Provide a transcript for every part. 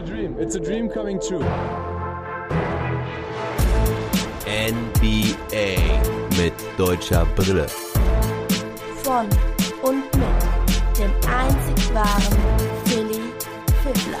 a dream. It's a dream coming true. NBA mit deutscher Brille. Von und mit dem einzig wahren Philly Fiddler.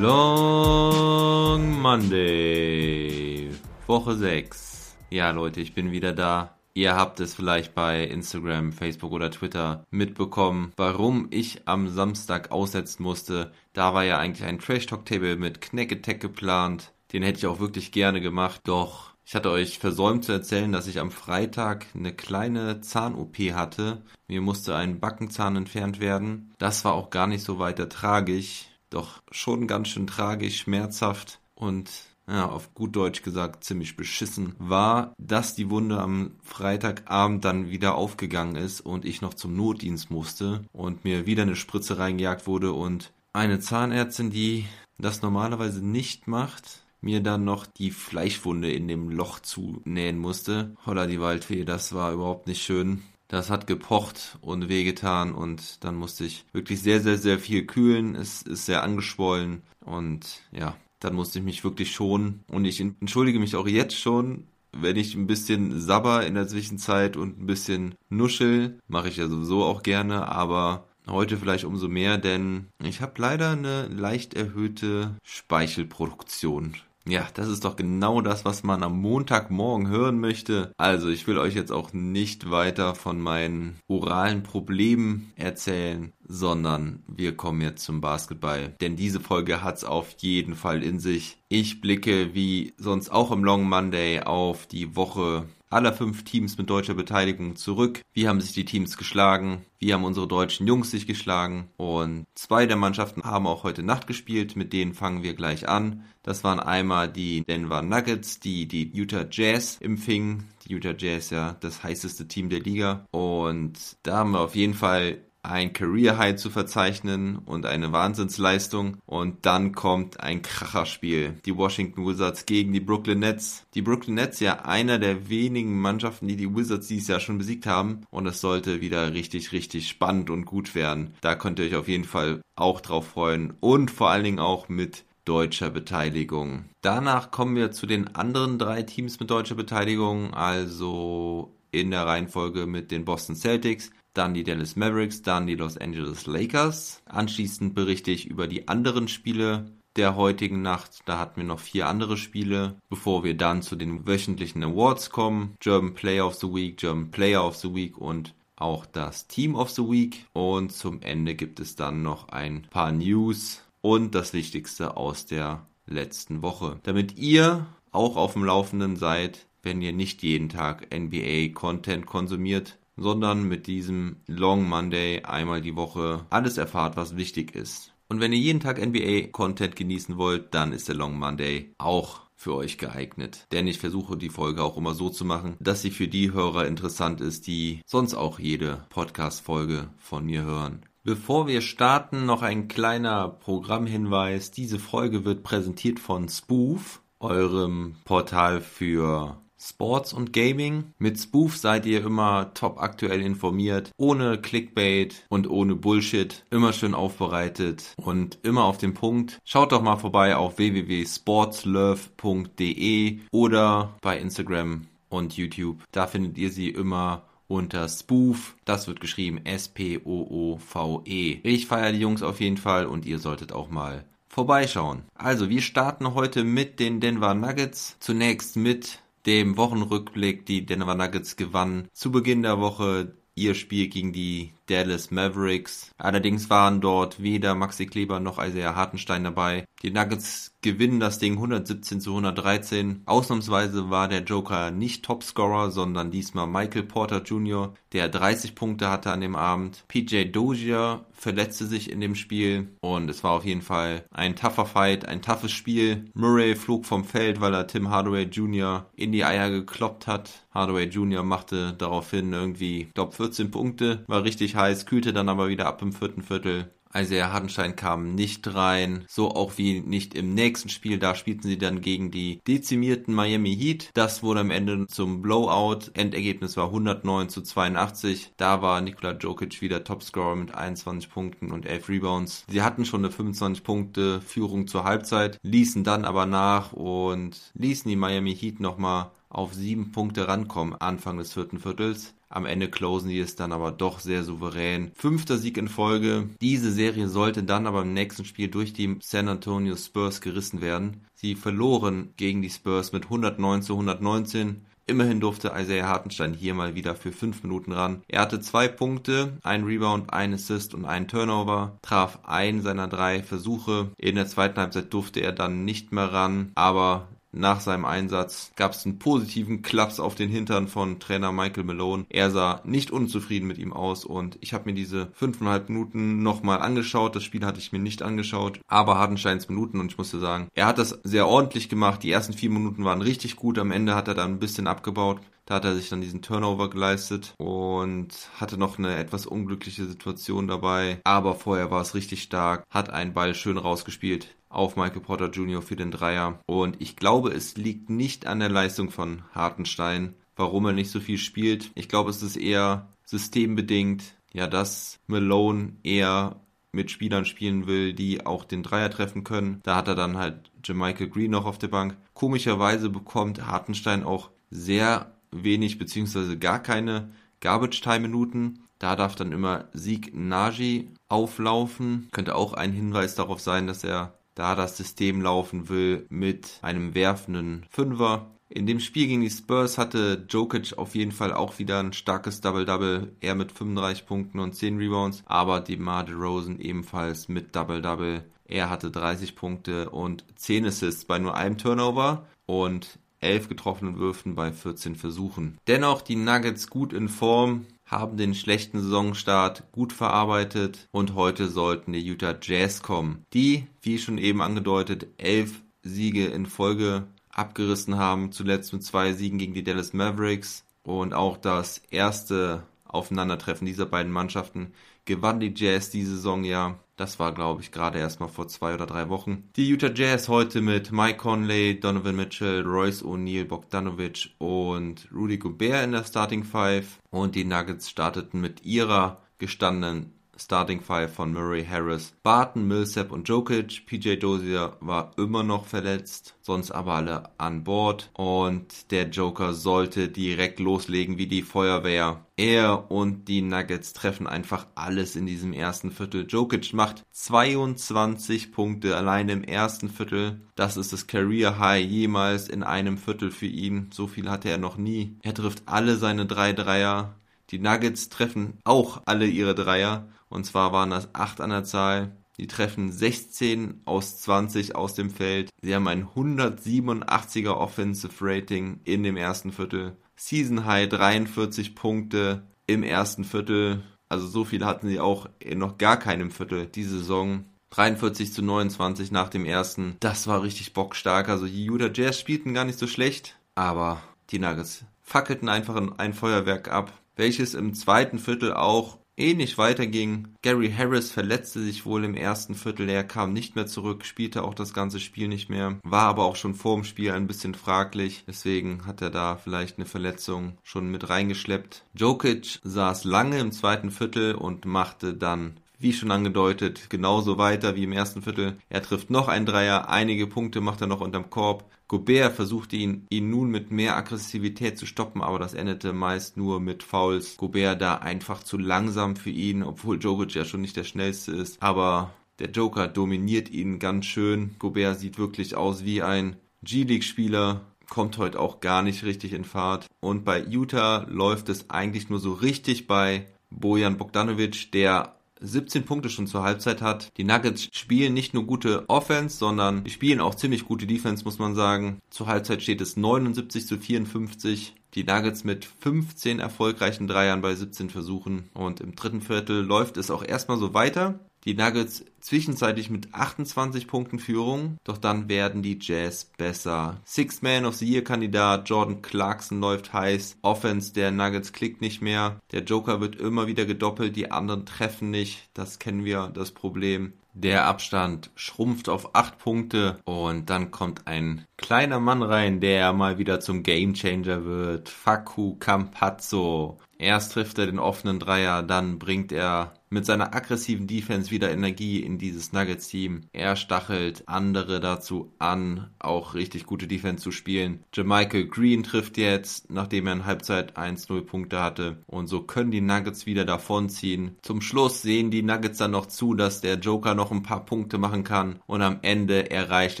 Long Monday, Woche 6. Ja, Leute, ich bin wieder da. Ihr habt es vielleicht bei Instagram, Facebook oder Twitter mitbekommen, warum ich am Samstag aussetzen musste. Da war ja eigentlich ein Trash Talk Table mit Knack Attack geplant. Den hätte ich auch wirklich gerne gemacht, doch ich hatte euch versäumt zu erzählen, dass ich am Freitag eine kleine Zahn-OP hatte. Mir musste ein Backenzahn entfernt werden. Das war auch gar nicht so weiter tragisch, doch schon ganz schön tragisch, schmerzhaft und ja, auf gut Deutsch gesagt ziemlich beschissen, war, dass die Wunde am Freitagabend dann wieder aufgegangen ist und ich noch zum Notdienst musste und mir wieder eine Spritze reingejagt wurde und eine Zahnärztin, die das normalerweise nicht macht, mir dann noch die Fleischwunde in dem Loch zunähen musste. Holla die Waldfee, das war überhaupt nicht schön. Das hat gepocht und wehgetan und dann musste ich wirklich sehr, sehr, sehr viel kühlen. Es ist sehr angeschwollen und ja, dann musste ich mich wirklich schonen. Und ich entschuldige mich auch jetzt schon, wenn ich ein bisschen sabber in der Zwischenzeit und ein bisschen nuschel. Mache ich ja sowieso auch gerne, aber heute vielleicht umso mehr, denn ich habe leider eine leicht erhöhte Speichelproduktion. Ja, das ist doch genau das, was man am Montagmorgen hören möchte. Also, ich will euch jetzt auch nicht weiter von meinen oralen Problemen erzählen, sondern wir kommen jetzt zum Basketball. Denn diese Folge hat's auf jeden Fall in sich. Ich blicke wie sonst auch im Long Monday auf die Woche aller fünf Teams mit deutscher Beteiligung zurück. Wie haben sich die Teams geschlagen? Wie haben unsere deutschen Jungs sich geschlagen? Und zwei der Mannschaften haben auch heute Nacht gespielt. Mit denen fangen wir gleich an. Das waren einmal die Denver Nuggets, die die Utah Jazz empfingen. Die Utah Jazz ja das heißeste Team der Liga. Und da haben wir auf jeden Fall ein Career High zu verzeichnen und eine Wahnsinnsleistung. Und dann kommt ein Kracherspiel. Die Washington Wizards gegen die Brooklyn Nets. Die Brooklyn Nets ja einer der wenigen Mannschaften, die die Wizards dieses Jahr schon besiegt haben. Und es sollte wieder richtig, richtig spannend und gut werden. Da könnt ihr euch auf jeden Fall auch drauf freuen. Und vor allen Dingen auch mit deutscher Beteiligung. Danach kommen wir zu den anderen drei Teams mit deutscher Beteiligung, also in der Reihenfolge mit den Boston Celtics, dann die Dallas Mavericks, dann die Los Angeles Lakers. Anschließend berichte ich über die anderen Spiele der heutigen Nacht. Da hatten wir noch vier andere Spiele, bevor wir dann zu den wöchentlichen Awards kommen. German Player of the Week, German Player of the Week und auch das Team of the Week. Und zum Ende gibt es dann noch ein paar News und das Wichtigste aus der letzten Woche. Damit ihr auch auf dem Laufenden seid, wenn ihr nicht jeden Tag NBA-Content konsumiert, sondern mit diesem Long Monday einmal die Woche alles erfahrt, was wichtig ist. Und wenn ihr jeden Tag NBA-Content genießen wollt, dann ist der Long Monday auch für euch geeignet. Denn ich versuche die Folge auch immer so zu machen, dass sie für die Hörer interessant ist, die sonst auch jede Podcast-Folge von mir hören. Bevor wir starten, noch ein kleiner Programmhinweis. Diese Folge wird präsentiert von Spoof, eurem Portal für Sports und Gaming. Mit Spoof seid ihr immer top aktuell informiert, ohne Clickbait und ohne Bullshit, immer schön aufbereitet und immer auf den Punkt. Schaut doch mal vorbei auf www.sportslove.de oder bei Instagram und YouTube. Da findet ihr sie immer unter Spoof. Das wird geschrieben S-P-O-O-V-E. Ich feiere die Jungs auf jeden Fall und ihr solltet auch mal vorbeischauen. Also, wir starten heute mit den Denver Nuggets. Zunächst mit dem Wochenrückblick. Die Denver Nuggets gewannen zu Beginn der Woche ihr Spiel gegen die Dallas Mavericks. Allerdings waren dort weder Maxi Kleber noch Isaiah Hartenstein dabei. Die Nuggets gewinnen das Ding 117 zu 113. Ausnahmsweise war der Joker nicht Topscorer, sondern diesmal Michael Porter Jr., der 30 Punkte hatte an dem Abend. PJ Dozier verletzte sich in dem Spiel und es war auf jeden Fall ein tougher Fight, ein toughes Spiel. Murray flog vom Feld, weil er Tim Hardaway Jr. in die Eier gekloppt hat. Hardaway Jr. machte daraufhin irgendwie, glaube 14 Punkte, war richtig heiß, kühlte dann aber wieder ab im vierten Viertel. Isaiah Hartenstein kam nicht rein, so auch wie nicht im nächsten Spiel. Da spielten sie dann gegen die dezimierten Miami Heat. Das wurde am Ende zum Blowout. Endergebnis war 109 zu 82. Da war Nikola Jokic wieder Topscorer mit 21 Punkten und 11 Rebounds. Sie hatten schon eine 25 Punkte Führung zur Halbzeit, ließen dann aber nach und ließen die Miami Heat nochmal auf sieben Punkte rankommen Anfang des vierten Viertels. Am Ende closen die es dann aber doch sehr souverän. Fünfter Sieg in Folge. Diese Serie sollte dann aber im nächsten Spiel durch die San Antonio Spurs gerissen werden. Sie verloren gegen die Spurs mit 109 zu 119. Immerhin durfte Isaiah Hartenstein hier mal wieder für fünf Minuten ran. Er hatte zwei Punkte, ein Rebound, ein Assist und einen Turnover, traf einen seiner drei Versuche. In der zweiten Halbzeit durfte er dann nicht mehr ran, aber nach seinem Einsatz gab es einen positiven Klaps auf den Hintern von Trainer Michael Malone. Er sah nicht unzufrieden mit ihm aus und ich habe mir diese fünfeinhalb Minuten nochmal angeschaut. Das Spiel hatte ich mir nicht angeschaut, aber Hartensteins Minuten und ich musste sagen, er hat das sehr ordentlich gemacht. Die ersten vier Minuten waren richtig gut. Am Ende hat er dann ein bisschen abgebaut. Da hat er sich dann diesen Turnover geleistet und hatte noch eine etwas unglückliche Situation dabei. Aber vorher war es richtig stark, hat einen Ball schön rausgespielt auf Michael Porter Jr. für den Dreier. Und ich glaube, es liegt nicht an der Leistung von Hartenstein, warum er nicht so viel spielt. Ich glaube, es ist eher systembedingt, ja, dass Malone eher mit Spielern spielen will, die auch den Dreier treffen können. Da hat er dann halt Jermichael Green noch auf der Bank. Komischerweise bekommt Hartenstein auch sehr wenig beziehungsweise gar keine Garbage-Time-Minuten. Da darf dann immer Sieg Naji auflaufen. Könnte auch ein Hinweis darauf sein, dass er da das System laufen will mit einem werfenden Fünfer. In dem Spiel gegen die Spurs hatte Jokic auf jeden Fall auch wieder ein starkes Double-Double, er mit 35 Punkten und 10 Rebounds, aber DeMar DeRozan ebenfalls mit Double-Double. Er hatte 30 Punkte und 10 Assists bei nur einem Turnover und 11 getroffenen Würfen bei 14 Versuchen. Dennoch die Nuggets gut in Form, haben den schlechten Saisonstart gut verarbeitet und heute sollten die Utah Jazz kommen, die, wie schon eben angedeutet, elf Siege in Folge abgerissen haben, zuletzt mit zwei Siegen gegen die Dallas Mavericks. Und auch das erste Aufeinandertreffen dieser beiden Mannschaften gewann die Jazz diese Saison ja das war, glaube ich, gerade erst mal vor zwei oder drei Wochen. Die Utah Jazz heute mit Mike Conley, Donovan Mitchell, Royce O'Neal, Bogdanovic und Rudy Gobert in der Starting Five. Und die Nuggets starteten mit ihrer gestandenen Starting Five von Murray Harris, Barton, Millsap und Jokic. PJ Dozier war immer noch verletzt, sonst aber alle an Bord. Und der Joker sollte direkt loslegen wie die Feuerwehr. Er und die Nuggets treffen einfach alles in diesem ersten Viertel. Jokic macht 22 Punkte allein im ersten Viertel. Das ist das Career High jemals in einem Viertel für ihn. So viel hatte er noch nie. Er trifft alle seine drei Dreier. Die Nuggets treffen auch alle ihre Dreier. Und zwar waren das acht an der Zahl. Die treffen 16 aus 20 aus dem Feld. Sie haben ein 187er Offensive Rating in dem ersten Viertel. Season High 43 Punkte im ersten Viertel. Also so viel hatten sie auch in noch gar keinem Viertel diese Saison. 43 zu 29 nach dem ersten. Das war richtig bockstark. Also die Utah Jazz spielten gar nicht so schlecht. Aber die Nuggets fackelten einfach ein Feuerwerk ab, welches im zweiten Viertel auch ähnlich weiterging. Gary Harris verletzte sich wohl im ersten Viertel, er kam nicht mehr zurück, spielte auch das ganze Spiel nicht mehr, war aber auch schon vor dem Spiel ein bisschen fraglich, deswegen hat er da vielleicht eine Verletzung schon mit reingeschleppt. Jokic saß lange im zweiten Viertel und machte dann wie schon angedeutet, genauso weiter wie im ersten Viertel. Er trifft noch ein Dreier, einige Punkte macht er noch unterm Korb. Gobert versuchte ihn, ihn nun mit mehr Aggressivität zu stoppen, aber das endete meist nur mit Fouls. Gobert da einfach zu langsam für ihn, obwohl Jokic ja schon nicht der schnellste ist. Aber der Joker dominiert ihn ganz schön. Gobert sieht wirklich aus wie ein G-League-Spieler, kommt heute auch gar nicht richtig in Fahrt. Und bei Utah läuft es eigentlich nur so richtig bei Bojan Bogdanovic, der 17 Punkte schon zur Halbzeit hat. Die Nuggets spielen nicht nur gute Offense, sondern spielen auch ziemlich gute Defense, muss man sagen. Zur Halbzeit steht es 79 zu 54. Die Nuggets mit 15 erfolgreichen Dreiern bei 17 Versuchen. Und im dritten Viertel läuft es auch erstmal so weiter. Die Nuggets zwischenzeitlich mit 28 Punkten Führung, doch dann werden die Jazz besser. Sixth Man of the Year Kandidat Jordan Clarkson läuft heiß. Offense der Nuggets klickt nicht mehr. Der Joker wird immer wieder gedoppelt, die anderen treffen nicht. Das kennen wir, das Problem. Der Abstand schrumpft auf 8 Punkte und dann kommt ein kleiner Mann rein, der mal wieder zum Gamechanger wird. Faku Campazzo. Erst trifft er den offenen Dreier, dann bringt er mit seiner aggressiven Defense wieder Energie in dieses Nuggets-Team. Er stachelt andere dazu an, auch richtig gute Defense zu spielen. Jermichael Green trifft jetzt, nachdem er in Halbzeit 1-0 Punkte hatte. Und so können die Nuggets wieder davonziehen. Zum Schluss sehen die Nuggets dann noch zu, dass der Joker noch ein paar Punkte machen kann. Und am Ende erreicht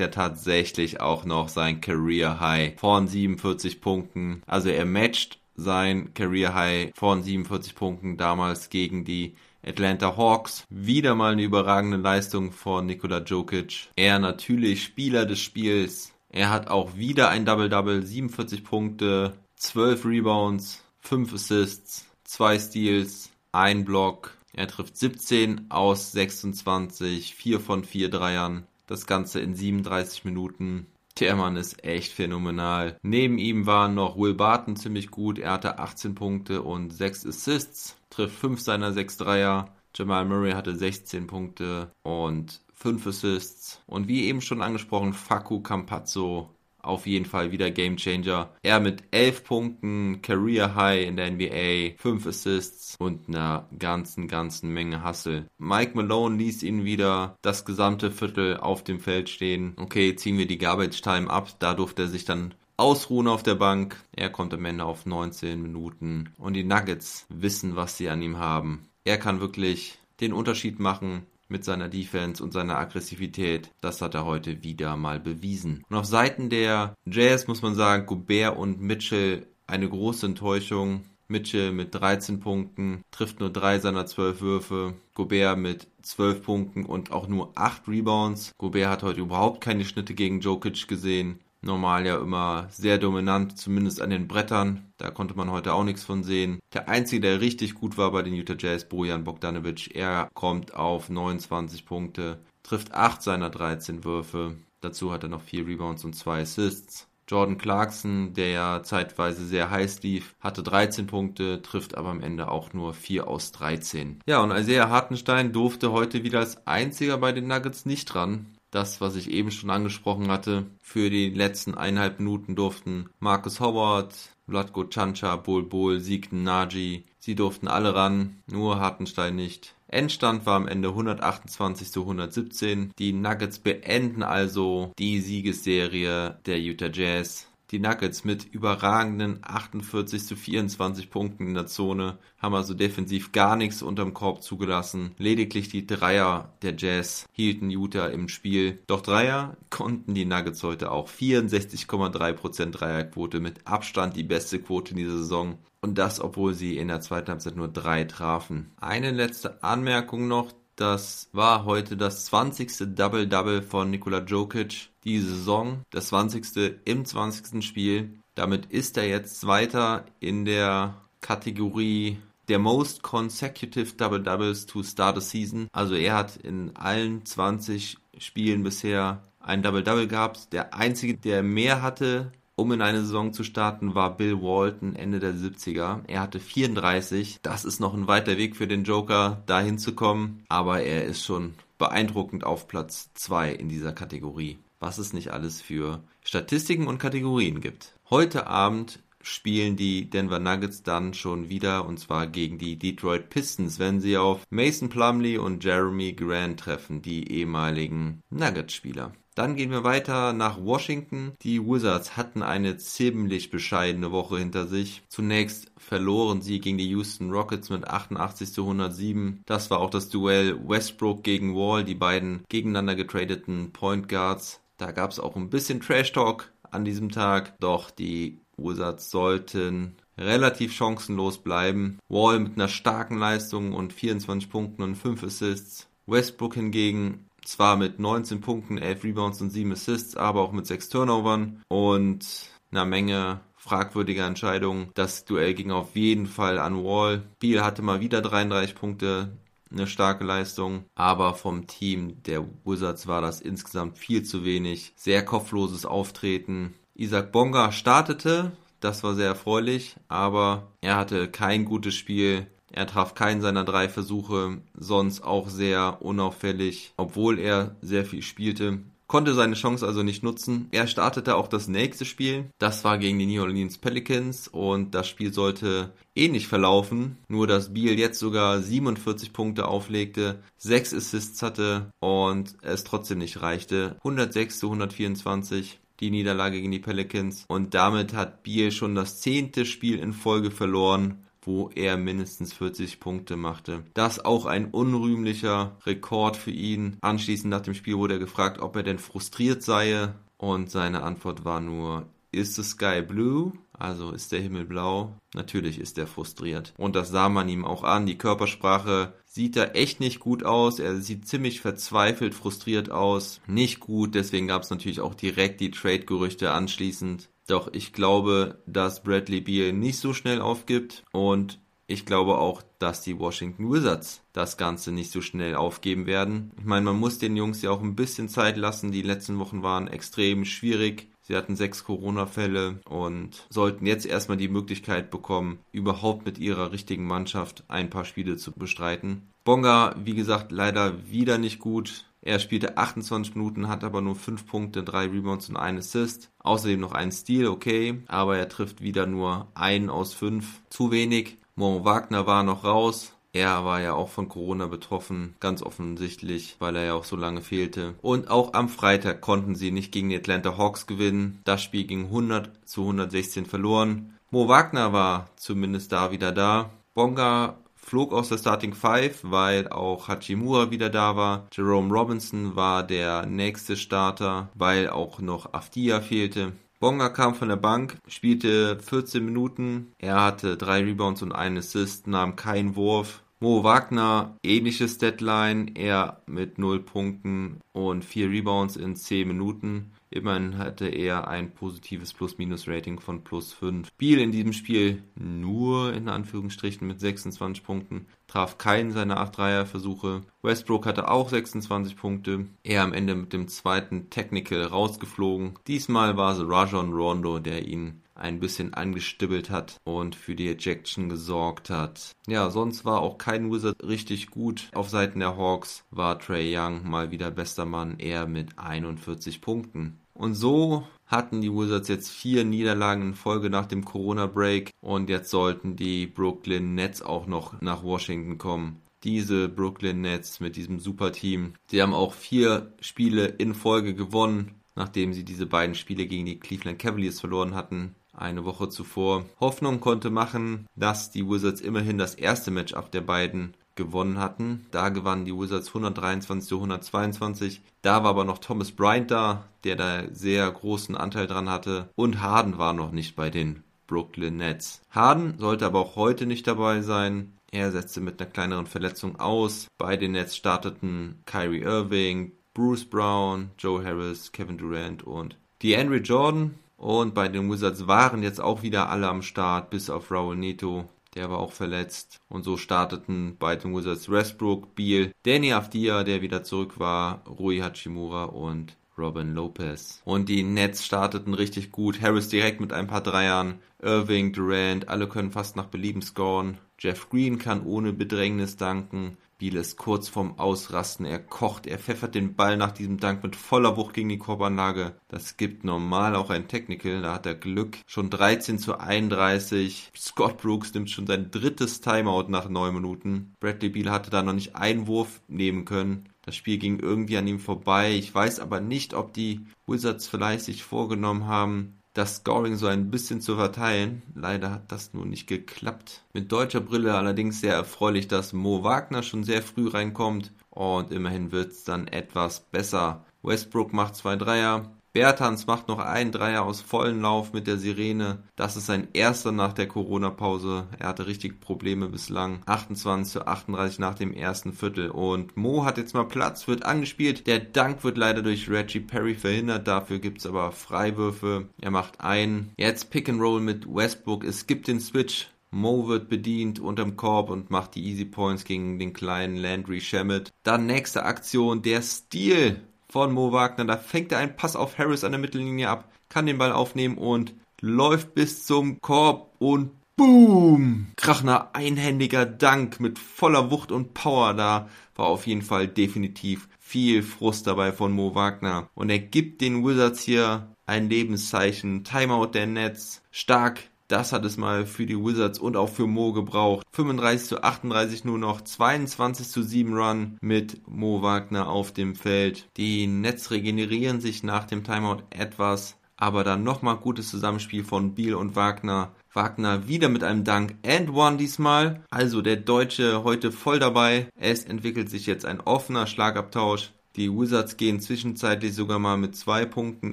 er tatsächlich auch noch sein Career High von 47 Punkten. Also er matcht sein Career High von 47 Punkten damals gegen die Atlanta Hawks. Wieder mal eine überragende Leistung von Nikola Jokic. Er natürlich Spieler des Spiels. Er hat auch wieder ein Double-Double, 47 Punkte, 12 Rebounds, 5 Assists, 2 Steals, 1 Block. Er trifft 17 aus 26, 4 von 4 Dreiern. Das Ganze in 37 Minuten. Der Mann ist echt phänomenal. Neben ihm waren noch Will Barton ziemlich gut. Er hatte 18 Punkte und 6 Assists, trifft 5 seiner 6 Dreier. Jamal Murray hatte 16 Punkte und 5 Assists. Und wie eben schon angesprochen, Faku Campazzo auf jeden Fall wieder Game Changer. Er mit 11 Punkten, Career High in der NBA, 5 Assists und einer ganzen, ganzen Menge Hustle. Mike Malone ließ ihn wieder das gesamte Viertel auf dem Feld stehen. Okay, ziehen wir die Garbage Time ab. Da durfte er sich dann ausruhen auf der Bank. Er kommt am Ende auf 19 Minuten und die Nuggets wissen, was sie an ihm haben. Er kann wirklich den Unterschied machen mit seiner Defense und seiner Aggressivität. Das hat er heute wieder mal bewiesen. Und auf Seiten der Jazz muss man sagen, Gobert und Mitchell eine große Enttäuschung. Mitchell mit 13 Punkten, trifft nur drei seiner zwölf Würfe. Gobert mit 12 Punkten und auch nur 8 Rebounds. Gobert hat heute überhaupt keine Schnitte gegen Jokic gesehen normal ja immer sehr dominant, zumindest an den Brettern. Da konnte man heute auch nichts von sehen. Der einzige, der richtig gut war bei den Utah Jazz, Bojan Bogdanovic. Er kommt auf 29 Punkte, trifft 8 seiner 13 Würfe. Dazu hat er noch 4 Rebounds und 2 Assists. Jordan Clarkson, der ja zeitweise sehr heiß lief, hatte 13 Punkte, trifft aber am Ende auch nur 4 aus 13. Ja, und Isaiah Hartenstein durfte heute wieder als einziger bei den Nuggets nicht dran das, was ich eben schon angesprochen hatte. Für die letzten eineinhalb Minuten durften Marcus Howard, Vladko Chancha, Bol Bol, Siegten Naji, sie durften alle ran, nur Hartenstein nicht. Endstand war am Ende 128 zu 117. Die Nuggets beenden also die Siegesserie der Utah Jazz die Nuggets mit überragenden 48 zu 24 Punkten in der Zone haben also defensiv gar nichts unterm Korb zugelassen. Lediglich die Dreier der Jazz hielten Utah im Spiel. Doch Dreier konnten die Nuggets heute auch. 64,3% Dreierquote mit Abstand die beste Quote in dieser Saison. Und das, obwohl sie in der zweiten Halbzeit nur drei trafen. Eine letzte Anmerkung noch. Das war heute das 20. Double-Double von Nikola Jokic die Saison. Das 20. im 20. Spiel. Damit ist er jetzt Zweiter in der Kategorie der Most Consecutive Double Doubles to Start a Season. Also er hat in allen 20 Spielen bisher ein Double Double gehabt. Der einzige, der mehr hatte, um in eine Saison zu starten, war Bill Walton Ende der 70er. Er hatte 34. Das ist noch ein weiter Weg für den Joker, dahin zu kommen. Aber er ist schon beeindruckend auf Platz 2 in dieser Kategorie. Was es nicht alles für Statistiken und Kategorien gibt. Heute Abend spielen die Denver Nuggets dann schon wieder und zwar gegen die Detroit Pistons, wenn sie auf Mason Plumley und Jeremy Grant treffen, die ehemaligen Nuggets-Spieler. Dann gehen wir weiter nach Washington. Die Wizards hatten eine ziemlich bescheidene Woche hinter sich. Zunächst verloren sie gegen die Houston Rockets mit 88 zu 107. Das war auch das Duell Westbrook gegen Wall, die beiden gegeneinander getradeten Point Guards. Da gab es auch ein bisschen Trash Talk an diesem Tag. Doch die Wizards sollten relativ chancenlos bleiben. Wall mit einer starken Leistung und 24 Punkten und 5 Assists. Westbrook hingegen zwar mit 19 Punkten, 11 Rebounds und 7 Assists, aber auch mit 6 Turnovern und einer Menge fragwürdiger Entscheidungen. Das Duell ging auf jeden Fall an Wall. Beal hatte mal wieder 33 Punkte, eine starke Leistung, aber vom Team der Wizards war das insgesamt viel zu wenig. Sehr kopfloses Auftreten. Isaac Bonga startete, das war sehr erfreulich, aber er hatte kein gutes Spiel. Er traf keinen seiner drei Versuche, sonst auch sehr unauffällig, obwohl er sehr viel spielte konnte seine Chance also nicht nutzen. Er startete auch das nächste Spiel. Das war gegen die New Orleans Pelicans und das Spiel sollte ähnlich verlaufen, nur dass Beal jetzt sogar 47 Punkte auflegte, 6 Assists hatte und es trotzdem nicht reichte. 106 zu 124 die Niederlage gegen die Pelicans und damit hat Beal schon das zehnte Spiel in Folge verloren wo er mindestens 40 Punkte machte. Das auch ein unrühmlicher Rekord für ihn. Anschließend nach dem Spiel wurde er gefragt, ob er denn frustriert sei und seine Antwort war nur, ist the sky blue? Also ist der Himmel blau? Natürlich ist er frustriert. Und das sah man ihm auch an. Die Körpersprache sieht da echt nicht gut aus. Er sieht ziemlich verzweifelt, frustriert aus. Nicht gut. Deswegen gab es natürlich auch direkt die Trade-Gerüchte anschließend. Doch ich glaube, dass Bradley Beal nicht so schnell aufgibt und ich glaube auch, dass die Washington Wizards das Ganze nicht so schnell aufgeben werden. Ich meine, man muss den Jungs ja auch ein bisschen Zeit lassen. Die letzten Wochen waren extrem schwierig. Sie hatten sechs Corona-Fälle und sollten jetzt erstmal die Möglichkeit bekommen, überhaupt mit ihrer richtigen Mannschaft ein paar Spiele zu bestreiten. Bonga, wie gesagt, leider wieder nicht gut. Er spielte 28 Minuten, hat aber nur 5 Punkte, 3 Rebounds und 1 Assist. Außerdem noch ein Steal, okay, aber er trifft wieder nur 1 aus 5. Zu wenig. Mo Wagner war noch raus. Er war ja auch von Corona betroffen, ganz offensichtlich, weil er ja auch so lange fehlte. Und auch am Freitag konnten sie nicht gegen die Atlanta Hawks gewinnen. Das Spiel ging 100 zu 116 verloren. Mo Wagner war zumindest da wieder da. Bonga flog aus der Starting Five, weil auch Hachimura wieder da war. Jerome Robinson war der nächste Starter, weil auch noch Afdia fehlte. Bonga kam von der Bank, spielte 14 Minuten. Er hatte drei Rebounds und einen Assist, nahm keinen Wurf. Mo Wagner, ähnliches Deadline, er mit 0 Punkten und 4 Rebounds in 10 Minuten. Immerhin hatte er ein positives Plus-Minus-Rating von plus 5. Biel in diesem Spiel nur in Anführungsstrichen mit 26 Punkten, traf keinen seiner 8 Dreierversuche. Westbrook hatte auch 26 Punkte, er am Ende mit dem zweiten Technical rausgeflogen. Diesmal war es Rajon Rondo, der ihn ein bisschen angestibbelt hat und für die Ejection gesorgt hat. Ja, sonst war auch kein Wizard richtig gut. Auf Seiten der Hawks war Trey Young mal wieder bester Mann, er mit 41 Punkten. Und so hatten die Wizards jetzt vier Niederlagen in Folge nach dem Corona-Break und jetzt sollten die Brooklyn Nets auch noch nach Washington kommen. Diese Brooklyn Nets mit diesem Superteam, die haben auch vier Spiele in Folge gewonnen, nachdem sie diese beiden Spiele gegen die Cleveland Cavaliers verloren hatten eine Woche zuvor. Hoffnung konnte machen, dass die Wizards immerhin das erste Matchup der beiden gewonnen hatten. Da gewannen die Wizards 123 zu 122. Da war aber noch Thomas Bryant da, der da sehr großen Anteil dran hatte. Und Harden war noch nicht bei den Brooklyn Nets. Harden sollte aber auch heute nicht dabei sein. Er setzte mit einer kleineren Verletzung aus. Bei den Nets starteten Kyrie Irving, Bruce Brown, Joe Harris, Kevin Durant und DeAndre Jordan. Und bei den Wizards waren jetzt auch wieder alle am Start, bis auf Raul Neto. Der war auch verletzt. Und so starteten bei den Wizards Westbrook, Beal, Danny Avdia, der wieder zurück war, Rui Hachimura und Robin Lopez. Und die Nets starteten richtig gut. Harris direkt mit ein paar Dreiern. Irving, Durant, alle können fast nach Belieben scoren. Jeff Green kann ohne Bedrängnis danken. Biel ist kurz vorm Ausrasten. Er kocht, er pfeffert den Ball nach diesem Dank mit voller Wucht gegen die Korbanlage. Das gibt normal auch ein Technical, da hat er Glück. Schon 13 zu 31. Scott Brooks nimmt schon sein drittes Timeout nach 9 Minuten. Bradley Beal hatte da noch nicht einen Wurf nehmen können. Das Spiel ging irgendwie an ihm vorbei. Ich weiß aber nicht, ob die Wizards vielleicht sich vorgenommen haben, das Scoring so ein bisschen zu verteilen. Leider hat das nur nicht geklappt. Mit deutscher Brille allerdings sehr erfreulich, dass Mo Wagner schon sehr früh reinkommt und immerhin wird es dann etwas besser. Westbrook macht zwei Dreier, Bertans macht noch einen Dreier aus vollen Lauf mit der Sirene. Das ist sein erster nach der Corona-Pause. Er hatte richtig Probleme bislang. 28 zu 38 nach dem ersten Viertel. Und Mo hat jetzt mal Platz, wird angespielt. Der Dank wird leider durch Reggie Perry verhindert. Dafür gibt es aber Freiwürfe. Er macht einen. Jetzt Pick and Roll mit Westbrook. Es gibt den Switch Mo wird bedient unterm Korb und macht die Easy Points gegen den kleinen Landry Shamet. Dann nächste Aktion, der Stil von Mo Wagner. Da fängt er einen Pass auf Harris an der Mittellinie ab, kann den Ball aufnehmen und läuft bis zum Korb und boom! Krachner einhändiger Dank mit voller Wucht und Power da. War auf jeden Fall definitiv viel Frust dabei von Mo Wagner. Und er gibt den Wizards hier ein Lebenszeichen. Timeout der Nets. Stark das hat es mal für die Wizards und auch für Mo gebraucht. 35 zu 38 nur noch, 22 zu 7 Run mit Mo Wagner auf dem Feld. Die Nets regenerieren sich nach dem Timeout etwas, aber dann nochmal gutes Zusammenspiel von Biel und Wagner. Wagner wieder mit einem Dank and one diesmal. Also der Deutsche heute voll dabei. Es entwickelt sich jetzt ein offener Schlagabtausch. Die Wizards gehen zwischenzeitlich sogar mal mit zwei Punkten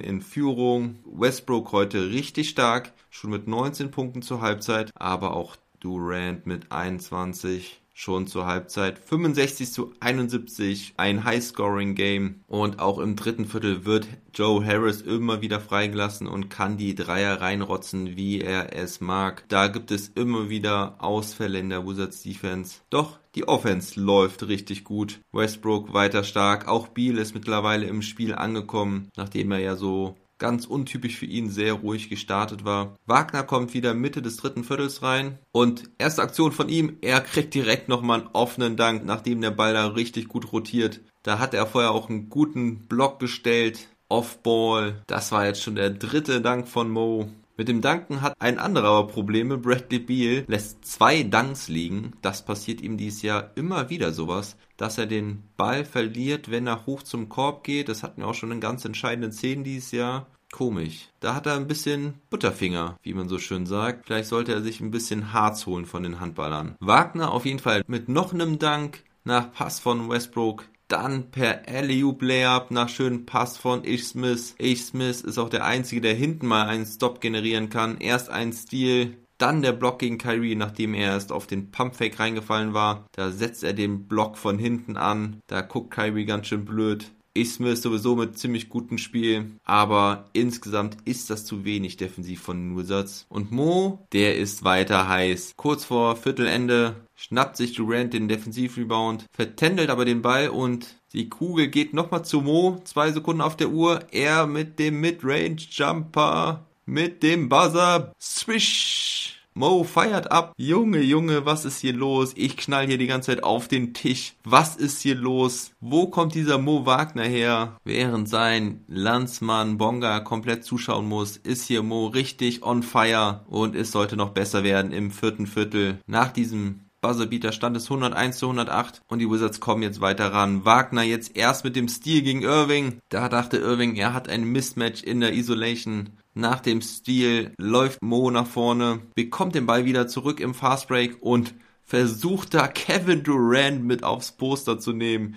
in Führung. Westbrook heute richtig stark, schon mit 19 Punkten zur Halbzeit, aber auch Durant mit 21 schon zur Halbzeit. 65 zu 71, ein High-Scoring-Game. Und auch im dritten Viertel wird Joe Harris immer wieder freigelassen und kann die Dreier reinrotzen, wie er es mag. Da gibt es immer wieder Ausfälle in der Wizards Defense. Doch die Offense läuft richtig gut. Westbrook weiter stark. Auch Beal ist mittlerweile im Spiel angekommen, nachdem er ja so ganz untypisch für ihn sehr ruhig gestartet war. Wagner kommt wieder Mitte des dritten Viertels rein und erste Aktion von ihm, er kriegt direkt nochmal einen offenen Dank, nachdem der Ball da richtig gut rotiert. Da hat er vorher auch einen guten Block gestellt. Off-Ball. Das war jetzt schon der dritte Dank von Mo. Mit dem Danken hat ein anderer Probleme. Bradley Beal lässt zwei Dunks liegen. Das passiert ihm dieses Jahr immer wieder sowas, dass er den Ball verliert, wenn er hoch zum Korb geht. Das hatten wir auch schon in ganz entscheidenden Szenen dieses Jahr. Komisch. Da hat er ein bisschen Butterfinger, wie man so schön sagt. Vielleicht sollte er sich ein bisschen Harz holen von den Handballern. Wagner auf jeden Fall mit noch einem Dank nach Pass von Westbrook dann per alley Layup nach schönen Pass von Ish Smith. Ish Smith ist auch der Einzige, der hinten mal einen Stop generieren kann. Erst ein Stil, dann der Block gegen Kyrie, nachdem er erst auf den Pumpfake reingefallen war. Da setzt er den Block von hinten an. Da guckt Kyrie ganz schön blöd. Smith sowieso mit ziemlich gutem Spiel, aber insgesamt ist das zu wenig defensiv von Wizards. Und Mo, der ist weiter heiß. Kurz vor Viertelende schnappt sich Durant den Defensivrebound, vertändelt aber den Ball und die Kugel geht nochmal zu Mo. Zwei Sekunden auf der Uhr. Er mit dem Midrange Jumper, mit dem Buzzer. Swish! Mo feiert ab. Junge, Junge, was ist hier los? Ich knall hier die ganze Zeit auf den Tisch. Was ist hier los? Wo kommt dieser Mo Wagner her? Während sein Landsmann Bonga komplett zuschauen muss, ist hier Mo richtig on fire und es sollte noch besser werden im vierten Viertel. Nach diesem Buzzerbeater stand es 101 zu 108 und die Wizards kommen jetzt weiter ran. Wagner jetzt erst mit dem Stil gegen Irving. Da dachte Irving, er hat ein Mismatch in der Isolation. Nach dem Stil läuft Mo nach vorne, bekommt den Ball wieder zurück im Fastbreak und versucht da Kevin Durant mit aufs Poster zu nehmen.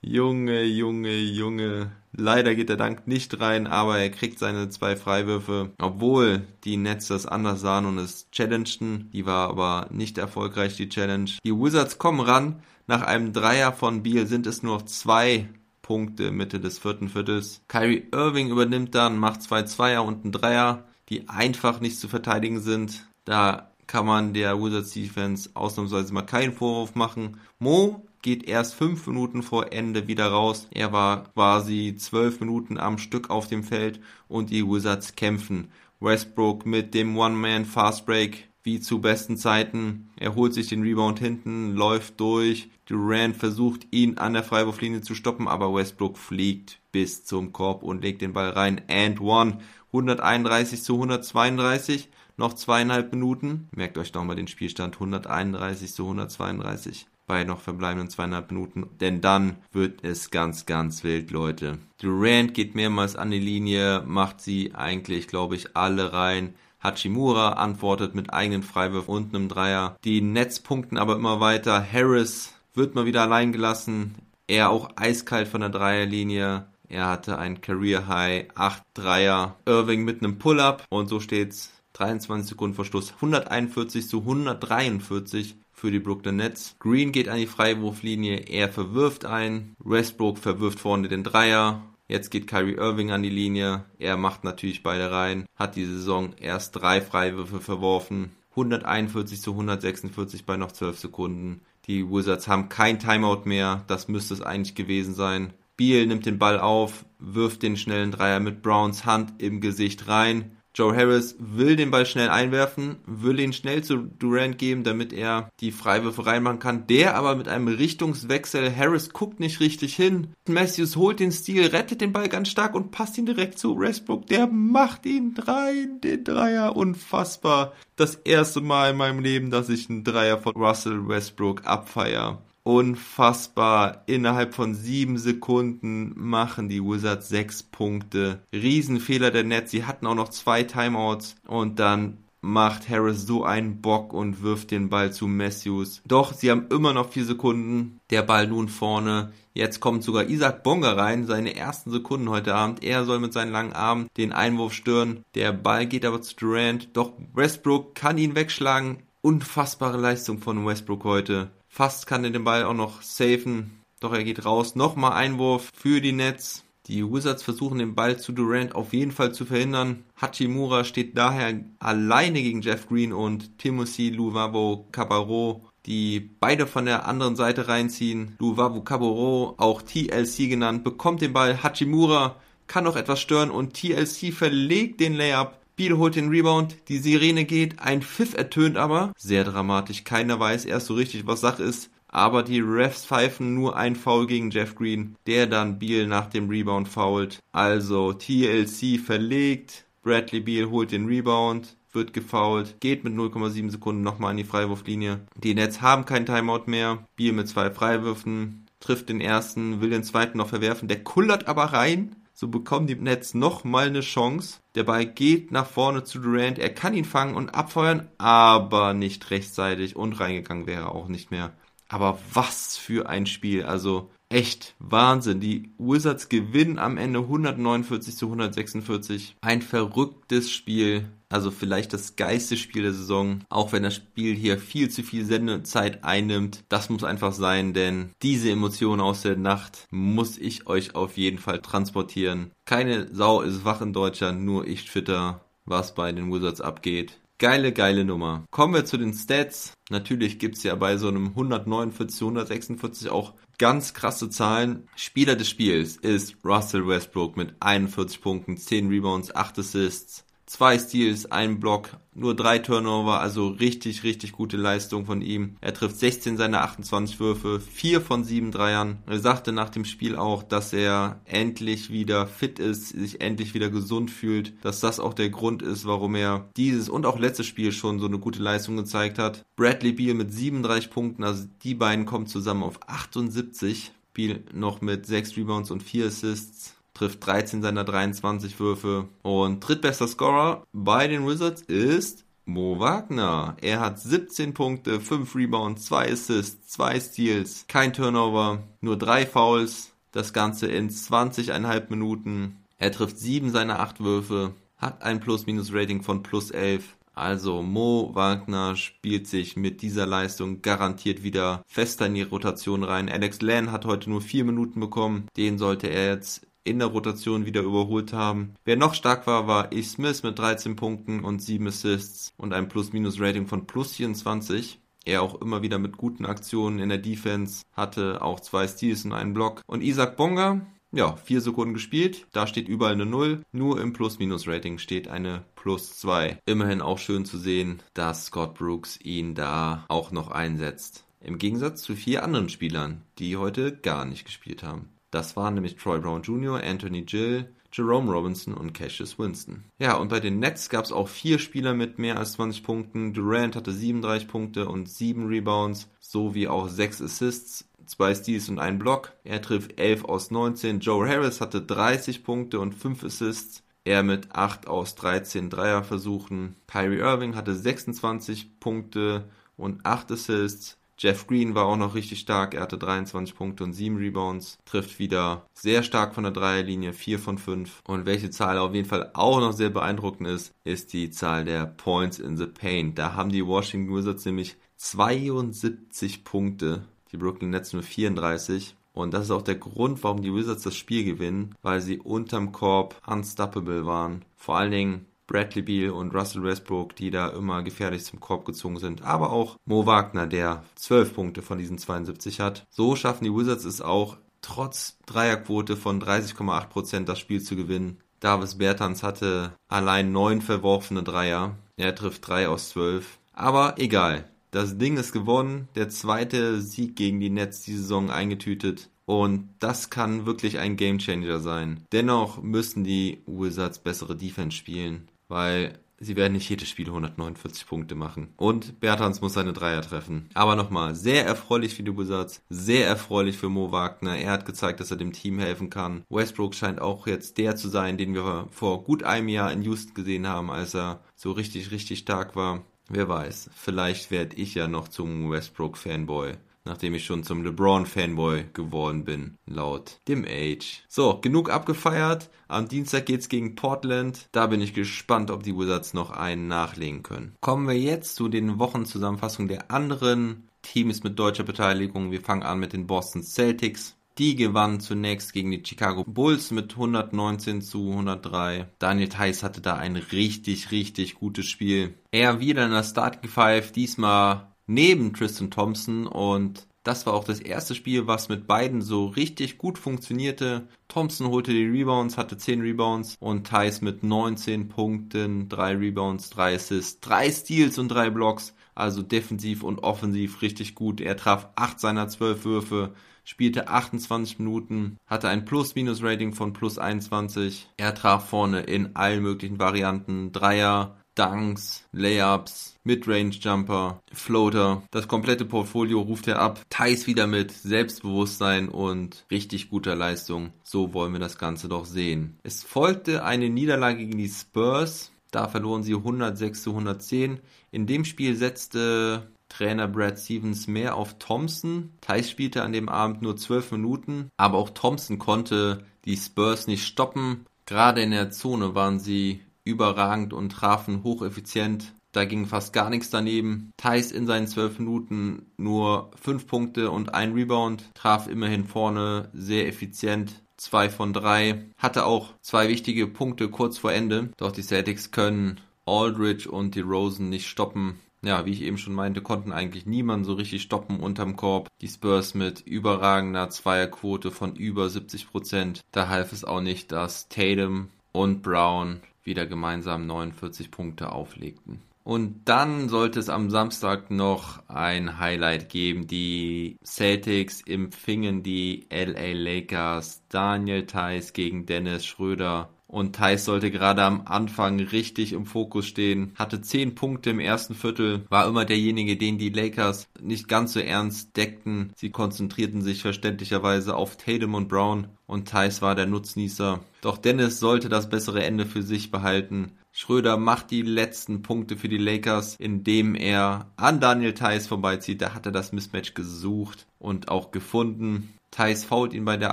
Junge, Junge, Junge. Leider geht der Dank nicht rein, aber er kriegt seine zwei Freiwürfe, obwohl die Nets das anders sahen und es challengten. Die war aber nicht erfolgreich, die Challenge. Die Wizards kommen ran. Nach einem Dreier von Beal sind es nur noch zwei Punkte Mitte des vierten Viertels. Kyrie Irving übernimmt dann, macht zwei Zweier und einen Dreier, die einfach nicht zu verteidigen sind. Da kann man der Wizards Defense ausnahmsweise mal keinen Vorwurf machen. Mo geht erst fünf Minuten vor Ende wieder raus. Er war quasi zwölf Minuten am Stück auf dem Feld und die Wizards kämpfen. Westbrook mit dem One-Man-Fast-Break wie zu besten Zeiten. Er holt sich den Rebound hinten, läuft durch, Durant versucht ihn an der Freiwurflinie zu stoppen, aber Westbrook fliegt bis zum Korb und legt den Ball rein. And one. 131 zu 132. Noch zweieinhalb Minuten. Merkt euch nochmal den Spielstand. 131 zu 132 bei noch verbleibenden zweieinhalb Minuten, denn dann wird es ganz, ganz wild, Leute. Durant geht mehrmals an die Linie, macht sie eigentlich, glaube ich, alle rein. Hachimura antwortet mit eigenen Freiwürfen und einem Dreier. Die Nets punkten aber immer weiter. Harris wird mal wieder allein gelassen. Er auch eiskalt von der Dreierlinie. Er hatte ein Career High 8 Dreier. Irving mit einem Pull-up und so steht's 23 Sekunden vor Schluss 141 zu 143 für die Brooklyn Nets. Green geht an die Freiwurflinie, er verwirft ein. Westbrook verwirft vorne den Dreier. Jetzt geht Kyrie Irving an die Linie. Er macht natürlich beide rein. Hat die Saison erst drei Freiwürfe verworfen. 141 zu 146 bei noch 12 Sekunden. Die Wizards haben kein Timeout mehr, das müsste es eigentlich gewesen sein. Beal nimmt den Ball auf, wirft den schnellen Dreier mit Browns Hand im Gesicht rein. Joe Harris will den Ball schnell einwerfen, will ihn schnell zu Durant geben, damit er die Freiwürfe reinmachen kann. Der aber mit einem Richtungswechsel, Harris guckt nicht richtig hin. Matthews holt den Stil, rettet den Ball ganz stark und passt ihn direkt zu Westbrook. Der macht ihn rein, den Dreier. Unfassbar. Das erste Mal in meinem Leben, dass ich einen Dreier von Russell Westbrook abfeier unfassbar. Innerhalb von sieben Sekunden machen die Wizards sechs Punkte. Riesenfehler der Nets. Sie hatten auch noch zwei Timeouts und dann macht Harris so einen Bock und wirft den Ball zu Matthews. Doch, sie haben immer noch vier Sekunden. Der Ball nun vorne. Jetzt kommt sogar Isaac Bonga rein, seine ersten Sekunden heute Abend. Er soll mit seinen langen Armen den Einwurf stören. Der Ball geht aber zu Durant. Doch Westbrook kann ihn wegschlagen. Unfassbare Leistung von Westbrook heute. Fast kann er den Ball auch noch safen, doch er geht raus. Nochmal Einwurf für die Nets. Die Wizards versuchen den Ball zu Durant auf jeden Fall zu verhindern. Hachimura steht daher alleine gegen Jeff Green und Timothy Luvavo Cabarro, die beide von der anderen Seite reinziehen. Luvavo Cabarro, auch TLC genannt, bekommt den Ball. Hachimura kann noch etwas stören und TLC verlegt den Layup Beal holt den Rebound, die Sirene geht, ein Pfiff ertönt aber. Sehr dramatisch, keiner weiß erst so richtig, was Sache ist. Aber die Refs pfeifen nur ein Foul gegen Jeff Green, der dann Beal nach dem Rebound foult. Also TLC verlegt, Bradley Beal holt den Rebound, wird gefoult, geht mit 0,7 Sekunden nochmal an die Freiwurflinie. Die Nets haben kein Timeout mehr. Beal mit zwei Freiwürfen, trifft den ersten, will den zweiten noch verwerfen, der kullert aber rein. So bekommen die Nets nochmal eine Chance. Der Ball geht nach vorne zu Durant. Er kann ihn fangen und abfeuern, aber nicht rechtzeitig und reingegangen wäre auch nicht mehr. Aber was für ein Spiel. Also echt Wahnsinn. Die Wizards gewinnen am Ende 149 zu 146. Ein verrücktes Spiel. Also vielleicht das geilste Spiel der Saison. Auch wenn das Spiel hier viel zu viel Sendezeit einnimmt. Das muss einfach sein, denn diese Emotionen aus der Nacht muss ich euch auf jeden Fall transportieren. Keine Sau ist wach in Deutschland, nur ich twitter, was bei den Wizards abgeht. Geile, geile Nummer. Kommen wir zu den Stats. Natürlich gibt's ja bei so einem 149, 146 auch ganz krasse Zahlen. Spieler des Spiels ist Russell Westbrook mit 41 Punkten, 10 Rebounds, 8 Assists zwei Steals, ein Block, nur drei Turnover, also richtig, richtig gute Leistung von ihm. Er trifft 16 seiner 28 Würfe, vier von sieben Dreiern. Er sagte nach dem Spiel auch, dass er endlich wieder fit ist, sich endlich wieder gesund fühlt, dass das auch der Grund ist, warum er dieses und auch letztes Spiel schon so eine gute Leistung gezeigt hat. Bradley Beal mit 37 Punkten, also die beiden kommen zusammen auf 78. Beal noch mit 6 Rebounds und 4 Assists trifft 13 seiner 23 Würfe. Und drittbester Scorer bei den Wizards ist Mo Wagner. Er hat 17 Punkte, 5 Rebounds, 2 Assists, 2 Steals, kein Turnover, nur 3 Fouls. Das Ganze in 20,5 Minuten. Er trifft 7 seiner 8 Würfe, hat ein Plus-Minus-Rating von plus 11. Also Mo Wagner spielt sich mit dieser Leistung garantiert wieder fester in die Rotation rein. Alex Lan hat heute nur 4 Minuten bekommen. Den sollte er jetzt in der Rotation wieder überholt haben. Wer noch stark war, war E. Smith mit 13 Punkten und 7 Assists und einem Plus-Minus-Rating von plus 24. Er auch immer wieder mit guten Aktionen in der Defense, hatte auch zwei Steals und einen Block. Und Isaac Bonga, ja, vier Sekunden gespielt, da steht überall eine 0, nur im Plus-Minus-Rating steht eine Plus 2. Immerhin auch schön zu sehen, dass Scott Brooks ihn da auch noch einsetzt. Im Gegensatz zu vier anderen Spielern, die heute gar nicht gespielt haben. Das waren nämlich Troy Brown Jr., Anthony Gill, Jerome Robinson und Cassius Winston. Ja, und bei den Nets gab es auch vier Spieler mit mehr als 20 Punkten. Durant hatte 37 Punkte und 7 Rebounds, sowie auch 6 Assists, 2 Steals und 1 Block. Er trifft 11 aus 19. Joe Harris hatte 30 Punkte und 5 Assists. Er mit 8 aus 13 Dreierversuchen. Kyrie Irving hatte 26 Punkte und 8 Assists. Jeff Green war auch noch richtig stark. Er hatte 23 Punkte und 7 Rebounds. Trifft wieder sehr stark von der Dreierlinie, 4 von 5. Und welche Zahl auf jeden Fall auch noch sehr beeindruckend ist, ist die Zahl der Points in the Paint. Da haben die Washington Wizards nämlich 72 Punkte. Die Brooklyn Nets nur 34. Und das ist auch der Grund, warum die Wizards das Spiel gewinnen, weil sie unterm Korb unstoppable waren. Vor allen Dingen Bradley Beal und Russell Westbrook, die da immer gefährlich zum Korb gezogen sind, aber auch Mo Wagner, der 12 Punkte von diesen 72 hat. So schaffen die Wizards es auch, trotz Dreierquote von 30,8% das Spiel zu gewinnen. Davis Bertans hatte allein neun verworfene Dreier. Er trifft drei aus zwölf. Aber egal. Das Ding ist gewonnen. Der zweite Sieg gegen die Nets die Saison eingetütet. Und das kann wirklich ein Gamechanger sein. Dennoch müssen die Wizards bessere Defense spielen, weil sie werden nicht jedes Spiel 149 Punkte machen. Und Bertans muss seine Dreier treffen. Aber nochmal, sehr erfreulich für die Wizards, sehr erfreulich für Mo Wagner. Er hat gezeigt, dass er dem Team helfen kann. Westbrook scheint auch jetzt der zu sein, den wir vor gut einem Jahr in Houston gesehen haben, als er so richtig, richtig stark war. Wer weiß, vielleicht werde ich ja noch zum Westbrook-Fanboy nachdem ich schon zum LeBron-Fanboy geworden bin, laut dem Age. So, genug abgefeiert. Am Dienstag geht's gegen Portland. Da bin ich gespannt, ob die Wizards noch einen nachlegen können. Kommen wir jetzt zu den Wochenzusammenfassungen der anderen Teams mit deutscher Beteiligung. Wir fangen an mit den Boston Celtics. Die gewannen zunächst gegen die Chicago Bulls mit 119 zu 103. Daniel Theiss hatte da ein richtig, richtig gutes Spiel. Er wieder in der Starting Five, diesmal neben Tristan Thompson und das war auch das erste Spiel, was mit beiden so richtig gut funktionierte. Thompson holte die Rebounds, hatte 10 Rebounds und Thais mit 19 Punkten, 3 Rebounds, 3 Assists, 3 Steals und 3 Blocks. Also defensiv und offensiv richtig gut. Er traf 8 seiner 12 Würfe, spielte 28 Minuten, hatte ein Plus-Minus-Rating von plus 21. Er traf vorne in allen möglichen Varianten. Dreier, Dunks, Layups, Midrange Jumper, Floater. Das komplette Portfolio ruft er ab. Thais wieder mit Selbstbewusstsein und richtig guter Leistung. So wollen wir das Ganze doch sehen. Es folgte eine Niederlage gegen die Spurs. Da verloren sie 106 zu 110. In dem Spiel setzte Trainer Brad Stevens mehr auf Thompson. Thais spielte an dem Abend nur 12 Minuten, aber auch Thompson konnte die Spurs nicht stoppen. Gerade in der Zone waren sie überragend und trafen hocheffizient. Da ging fast gar nichts daneben. Thais in seinen zwölf Minuten nur fünf Punkte und ein Rebound, traf immerhin vorne sehr effizient. Zwei von drei, hatte auch zwei wichtige Punkte kurz vor Ende. Doch die Celtics können Aldridge und die Rosen nicht stoppen. Ja, wie ich eben schon meinte, konnten eigentlich niemanden so richtig stoppen unterm Korb. Die Spurs mit überragender Zweierquote von über 70 Prozent. Da half es auch nicht, dass Tatum und Brown wieder gemeinsam 49 Punkte auflegten. Und dann sollte es am Samstag noch ein Highlight geben. Die Celtics empfingen die LA Lakers. Daniel Theiss gegen Dennis Schröder. Und Thais sollte gerade am Anfang richtig im Fokus stehen, hatte 10 Punkte im ersten Viertel, war immer derjenige, den die Lakers nicht ganz so ernst deckten. Sie konzentrierten sich verständlicherweise auf Tatum und Brown und Thais war der Nutznießer. Doch Dennis sollte das bessere Ende für sich behalten. Schröder macht die letzten Punkte für die Lakers, indem er an Daniel Theiss vorbeizieht. Da hat er das Mismatch gesucht und auch gefunden. Theiss fault ihn bei der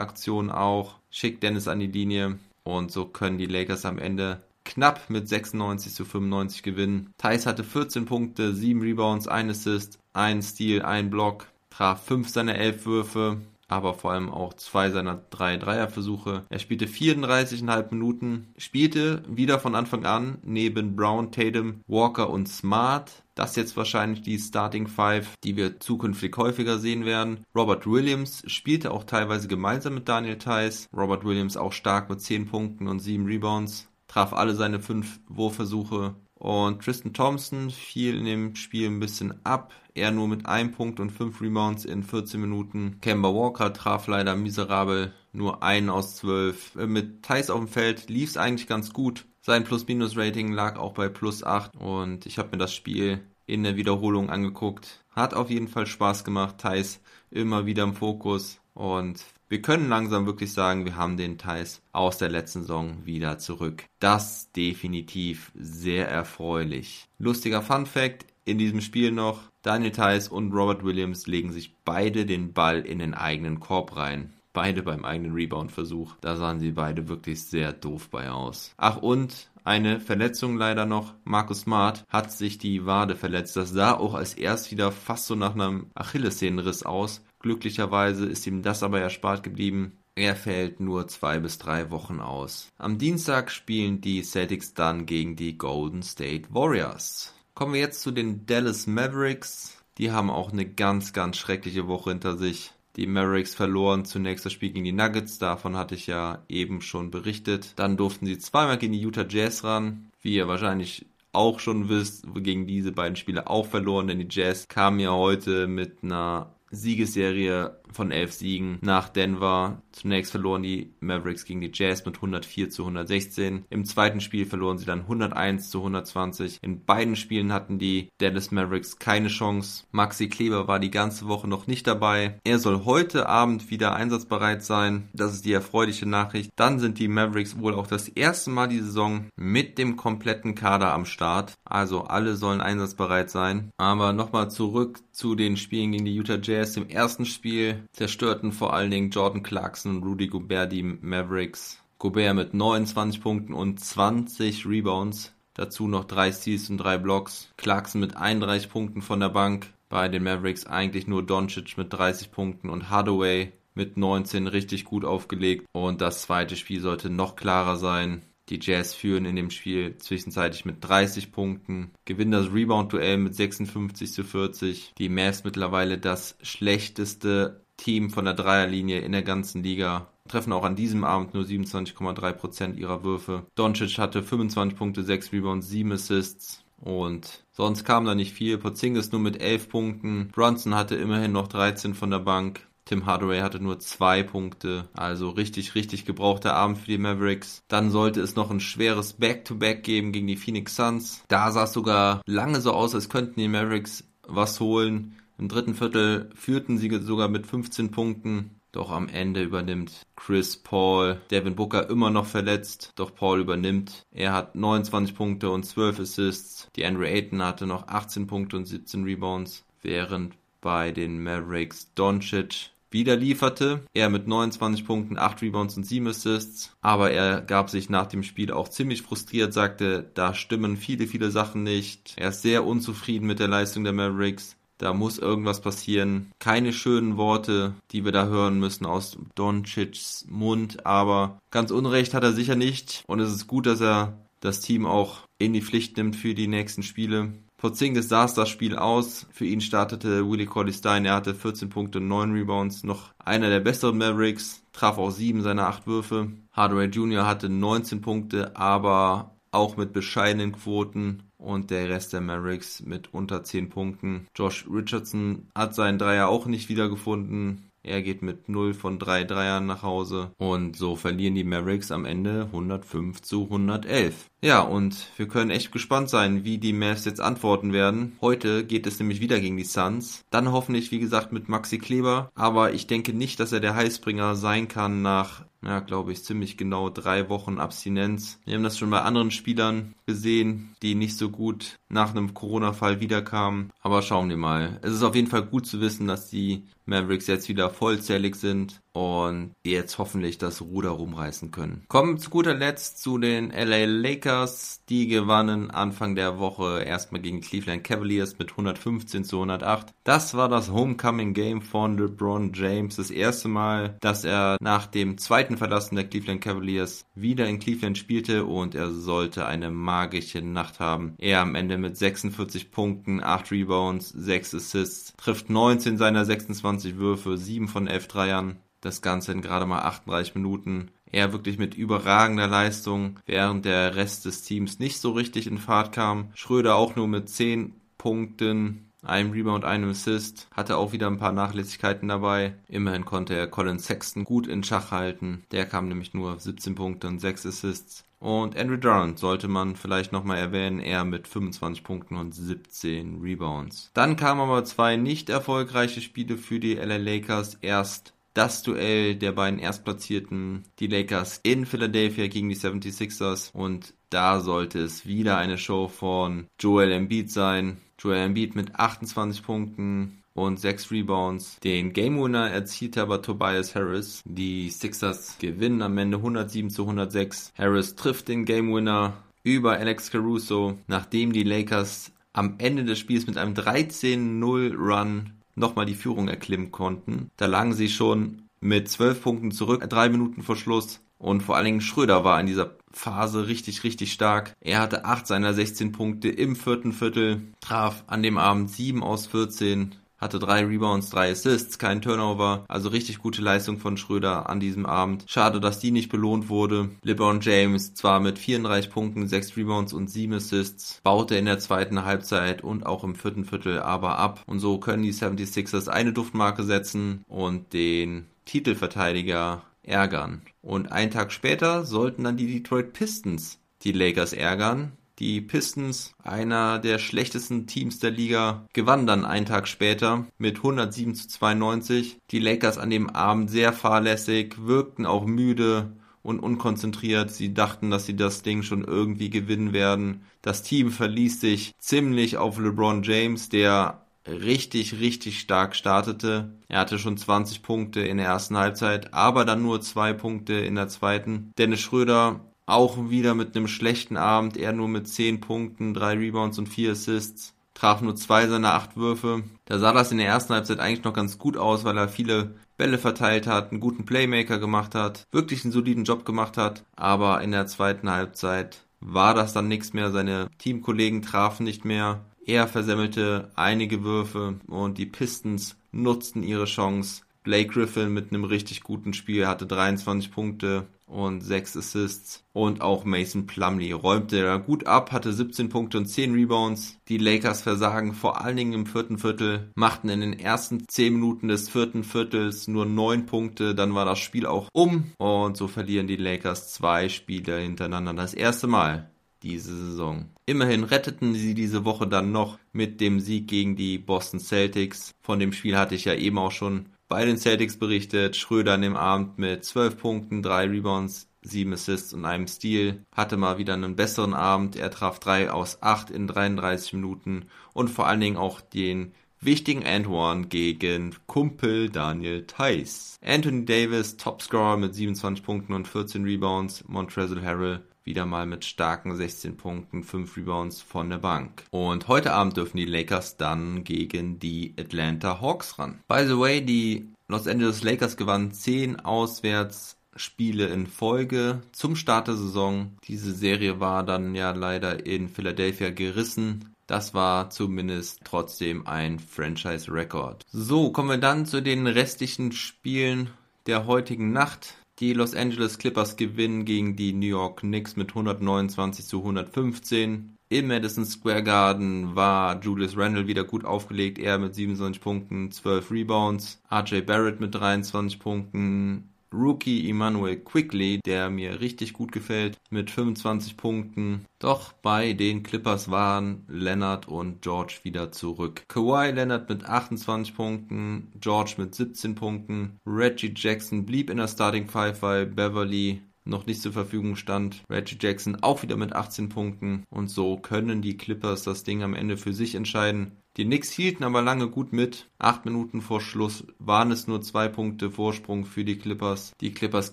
Aktion auch, schickt Dennis an die Linie. Und so können die Lakers am Ende knapp mit 96 zu 95 gewinnen. Thais hatte 14 Punkte, 7 Rebounds, 1 Assist, 1 Steal, 1 Block, traf 5 seiner 11 Würfe, aber vor allem auch zwei seiner drei Dreierversuche. Er spielte 34,5 Minuten, spielte wieder von Anfang an neben Brown, Tatum, Walker und Smart. Das jetzt wahrscheinlich die Starting Five, die wir zukünftig häufiger sehen werden. Robert Williams spielte auch teilweise gemeinsam mit Daniel Theiss. Robert Williams auch stark mit 10 Punkten und 7 Rebounds. Traf alle seine 5 Wurfversuche und Tristan Thompson fiel in dem Spiel ein bisschen ab. Er nur mit einem Punkt und fünf Rebounds in 14 Minuten. Kemba Walker traf leider miserabel nur einen aus zwölf. Äh, mit Thais auf dem Feld lief es eigentlich ganz gut. Sein Plus-Minus-Rating lag auch bei plus 8 und ich habe mir das Spiel in der Wiederholung angeguckt. Hat auf jeden Fall Spaß gemacht. Thais immer wieder im Fokus und wir können langsam wirklich sagen, wir haben den Thais aus der letzten Saison wieder zurück. Das definitiv sehr erfreulich. Lustiger Fun Fact in diesem Spiel noch, Daniel Theiss und Robert Williams legen sich beide den Ball in den eigenen Korb rein. Beide beim eigenen Rebound-Versuch. Da sahen sie beide wirklich sehr doof bei aus. Ach und eine Verletzung leider noch. Markus Smart hat sich die Wade verletzt. Das sah auch als erst wieder fast so nach einem Achillessehnenriss aus. Glücklicherweise ist ihm das aber erspart geblieben. er fällt nur zwei bis drei Wochen aus. Am Dienstag spielen die Celtics dann gegen die Golden State Warriors. Kommen wir jetzt zu den Dallas Mavericks. Die haben auch eine ganz, ganz schreckliche Woche hinter sich. Die Mavericks verloren zunächst das Spiel gegen die Nuggets, davon hatte ich ja eben schon berichtet. Dann durften sie zweimal gegen die Utah Jazz ran. Wie ihr wahrscheinlich auch schon wisst, gegen diese beiden Spiele auch verloren, denn die Jazz kamen ja heute mit einer Siegesserie von elf Siegen nach Denver. Zunächst verloren die Mavericks gegen die Jazz mit 104 zu 116. Im zweiten Spiel verloren sie dann 101 zu 120. In beiden Spielen hatten die Dallas Mavericks keine Chance. Maxi Kleber war die ganze Woche noch nicht dabei. Er soll heute Abend wieder einsatzbereit sein. Das ist die erfreuliche Nachricht. Dann sind die Mavericks wohl auch das erste Mal die Saison mit dem kompletten Kader am Start. Also alle sollen einsatzbereit sein. Aber nochmal zurück zu den Spielen gegen die Utah Jazz. Im ersten Spiel zerstörten vor allen Dingen Jordan Clarkson und Rudy Gobert die Mavericks. Gobert mit 29 Punkten und 20 Rebounds. Dazu noch drei Steals und drei Blocks. Clarkson mit 31 Punkten von der Bank. Bei den Mavericks eigentlich nur Doncic mit 30 Punkten und Hardaway mit 19 richtig gut aufgelegt. Und das zweite Spiel sollte noch klarer sein. Die Jazz führen in dem Spiel zwischenzeitlich mit 30 Punkten, gewinnen das Rebound-Duell mit 56 zu 40. Die Mavs mittlerweile das schlechteste Team von der Dreierlinie in der ganzen Liga. Treffen auch an diesem Abend nur 27,3% ihrer Würfe. Doncic hatte 25 Punkte, 6 Rebounds, 7 Assists. Und sonst kam da nicht viel. Porzingis nur mit 11 Punkten. Brunson hatte immerhin noch 13 von der Bank. Tim Hardaway hatte nur zwei Punkte, also richtig, richtig gebrauchter Abend für die Mavericks. Dann sollte es noch ein schweres Back-to-Back -Back geben gegen die Phoenix Suns. Da sah es sogar lange so aus, als könnten die Mavericks was holen. Im dritten Viertel führten sie sogar mit 15 Punkten. Doch am Ende übernimmt Chris Paul. Devin Booker immer noch verletzt, doch Paul übernimmt. Er hat 29 Punkte und 12 Assists. Die Andrew Ayton hatte noch 18 Punkte und 17 Rebounds, während bei den Mavericks Doncic wieder lieferte. Er mit 29 Punkten, 8 Rebounds und 7 Assists. Aber er gab sich nach dem Spiel auch ziemlich frustriert, sagte, da stimmen viele, viele Sachen nicht. Er ist sehr unzufrieden mit der Leistung der Mavericks. Da muss irgendwas passieren. Keine schönen Worte, die wir da hören müssen aus Doncic's Mund, aber ganz Unrecht hat er sicher nicht. Und es ist gut, dass er das Team auch in die Pflicht nimmt für die nächsten Spiele. Porzingis saß das Spiel aus. Für ihn startete Willie Corley Stein. Er hatte 14 Punkte und 9 Rebounds. Noch einer der besseren Mavericks. Traf auch 7 seiner 8 Würfe. Hardaway Jr. hatte 19 Punkte, aber auch mit bescheidenen Quoten. Und der Rest der Mavericks mit unter 10 Punkten. Josh Richardson hat seinen Dreier auch nicht wiedergefunden. Er geht mit 0 von 3 Dreiern nach Hause. Und so verlieren die Mavericks am Ende 105 zu 111. Ja, und wir können echt gespannt sein, wie die Mavs jetzt antworten werden. Heute geht es nämlich wieder gegen die Suns. Dann hoffentlich, wie gesagt, mit Maxi Kleber. Aber ich denke nicht, dass er der Heißbringer sein kann nach ja, glaube ich, ziemlich genau drei Wochen Abstinenz. Wir haben das schon bei anderen Spielern gesehen, die nicht so gut nach einem Corona-Fall wiederkamen. Aber schauen wir mal. Es ist auf jeden Fall gut zu wissen, dass die Mavericks jetzt wieder vollzählig sind und jetzt hoffentlich das Ruder rumreißen können. Kommen zu guter Letzt zu den LA Lakers. Die gewannen Anfang der Woche erstmal gegen Cleveland Cavaliers mit 115 zu 108. Das war das Homecoming Game von LeBron James. Das erste Mal, dass er nach dem zweiten Verlassen der Cleveland Cavaliers wieder in Cleveland spielte und er sollte eine magische Nacht haben. Er am Ende mit 46 Punkten, 8 Rebounds, 6 Assists, trifft 19 seiner 26 Würfe, 7 von 11 Dreiern. Das Ganze in gerade mal 38 Minuten. Er wirklich mit überragender Leistung, während der Rest des Teams nicht so richtig in Fahrt kam. Schröder auch nur mit 10 Punkten, einem Rebound, einem Assist, hatte auch wieder ein paar Nachlässigkeiten dabei. Immerhin konnte er Colin Sexton gut in Schach halten. Der kam nämlich nur auf 17 Punkte und 6 Assists. Und Andrew Durant sollte man vielleicht nochmal erwähnen, er mit 25 Punkten und 17 Rebounds. Dann kamen aber zwei nicht erfolgreiche Spiele für die LA Lakers. Erst das Duell der beiden Erstplatzierten, die Lakers in Philadelphia gegen die 76ers und da sollte es wieder eine Show von Joel Embiid sein. Joel Embiid mit 28 Punkten und 6 Rebounds. Den Game Winner erzielte aber Tobias Harris. Die Sixers gewinnen am Ende 107 zu 106. Harris trifft den Game Winner über Alex Caruso, nachdem die Lakers am Ende des Spiels mit einem 13-0 Run nochmal die Führung erklimmen konnten. Da lagen sie schon mit 12 Punkten zurück, drei Minuten vor Schluss. Und vor allen Dingen Schröder war in dieser Phase richtig, richtig stark. Er hatte 8 seiner 16 Punkte im vierten Viertel, traf an dem Abend 7 aus 14, hatte drei Rebounds, drei Assists, kein Turnover. Also richtig gute Leistung von Schröder an diesem Abend. Schade, dass die nicht belohnt wurde. LeBron James zwar mit 34 Punkten, 6 Rebounds und 7 Assists, baute in der zweiten Halbzeit und auch im vierten Viertel aber ab. Und so können die 76ers eine Duftmarke setzen und den Titelverteidiger ärgern. Und einen Tag später sollten dann die Detroit Pistons die Lakers ärgern. Die Pistons, einer der schlechtesten Teams der Liga, gewannen dann einen Tag später mit 107 zu 92. Die Lakers an dem Abend sehr fahrlässig, wirkten auch müde und unkonzentriert. Sie dachten, dass sie das Ding schon irgendwie gewinnen werden. Das Team verließ sich ziemlich auf LeBron James, der richtig, richtig stark startete. Er hatte schon 20 Punkte in der ersten Halbzeit, aber dann nur zwei Punkte in der zweiten. Dennis Schröder auch wieder mit einem schlechten Abend, er nur mit 10 Punkten, 3 Rebounds und 4 Assists. Traf nur zwei seiner acht Würfe. Da sah das in der ersten Halbzeit eigentlich noch ganz gut aus, weil er viele Bälle verteilt hat, einen guten Playmaker gemacht hat, wirklich einen soliden Job gemacht hat. Aber in der zweiten Halbzeit war das dann nichts mehr. Seine Teamkollegen trafen nicht mehr. Er versemmelte einige Würfe und die Pistons nutzten ihre Chance. Blake Griffin mit einem richtig guten Spiel hatte 23 Punkte und 6 Assists. Und auch Mason Plumley räumte da gut ab, hatte 17 Punkte und 10 Rebounds. Die Lakers versagen vor allen Dingen im vierten Viertel, machten in den ersten 10 Minuten des vierten Viertels nur 9 Punkte. Dann war das Spiel auch um und so verlieren die Lakers zwei Spiele hintereinander. Das erste Mal diese Saison. Immerhin retteten sie diese Woche dann noch mit dem Sieg gegen die Boston Celtics. Von dem Spiel hatte ich ja eben auch schon bei den Celtics berichtet. Schröder an dem Abend mit 12 Punkten, 3 Rebounds, 7 Assists und einem Steal. Hatte mal wieder einen besseren Abend. Er traf 3 aus 8 in 33 Minuten und vor allen Dingen auch den wichtigen One gegen Kumpel Daniel Theiss. Anthony Davis, Topscorer mit 27 Punkten und 14 Rebounds. Montrezl Harrell wieder mal mit starken 16 Punkten, 5 Rebounds von der Bank. Und heute Abend dürfen die Lakers dann gegen die Atlanta Hawks ran. By the way, die Los Angeles Lakers gewannen 10 auswärts Spiele in Folge zum Start der Saison. Diese Serie war dann ja leider in Philadelphia gerissen. Das war zumindest trotzdem ein Franchise-Record. So, kommen wir dann zu den restlichen Spielen der heutigen Nacht. Die Los Angeles Clippers gewinnen gegen die New York Knicks mit 129 zu 115. Im Madison Square Garden war Julius Randle wieder gut aufgelegt. Er mit 27 Punkten, 12 Rebounds. RJ Barrett mit 23 Punkten. Rookie Emmanuel Quickly, der mir richtig gut gefällt, mit 25 Punkten. Doch bei den Clippers waren Leonard und George wieder zurück. Kawhi Leonard mit 28 Punkten, George mit 17 Punkten. Reggie Jackson blieb in der Starting Five, weil Beverly noch nicht zur Verfügung stand. Reggie Jackson auch wieder mit 18 Punkten. Und so können die Clippers das Ding am Ende für sich entscheiden. Die Knicks hielten aber lange gut mit. Acht Minuten vor Schluss waren es nur zwei Punkte Vorsprung für die Clippers. Die Clippers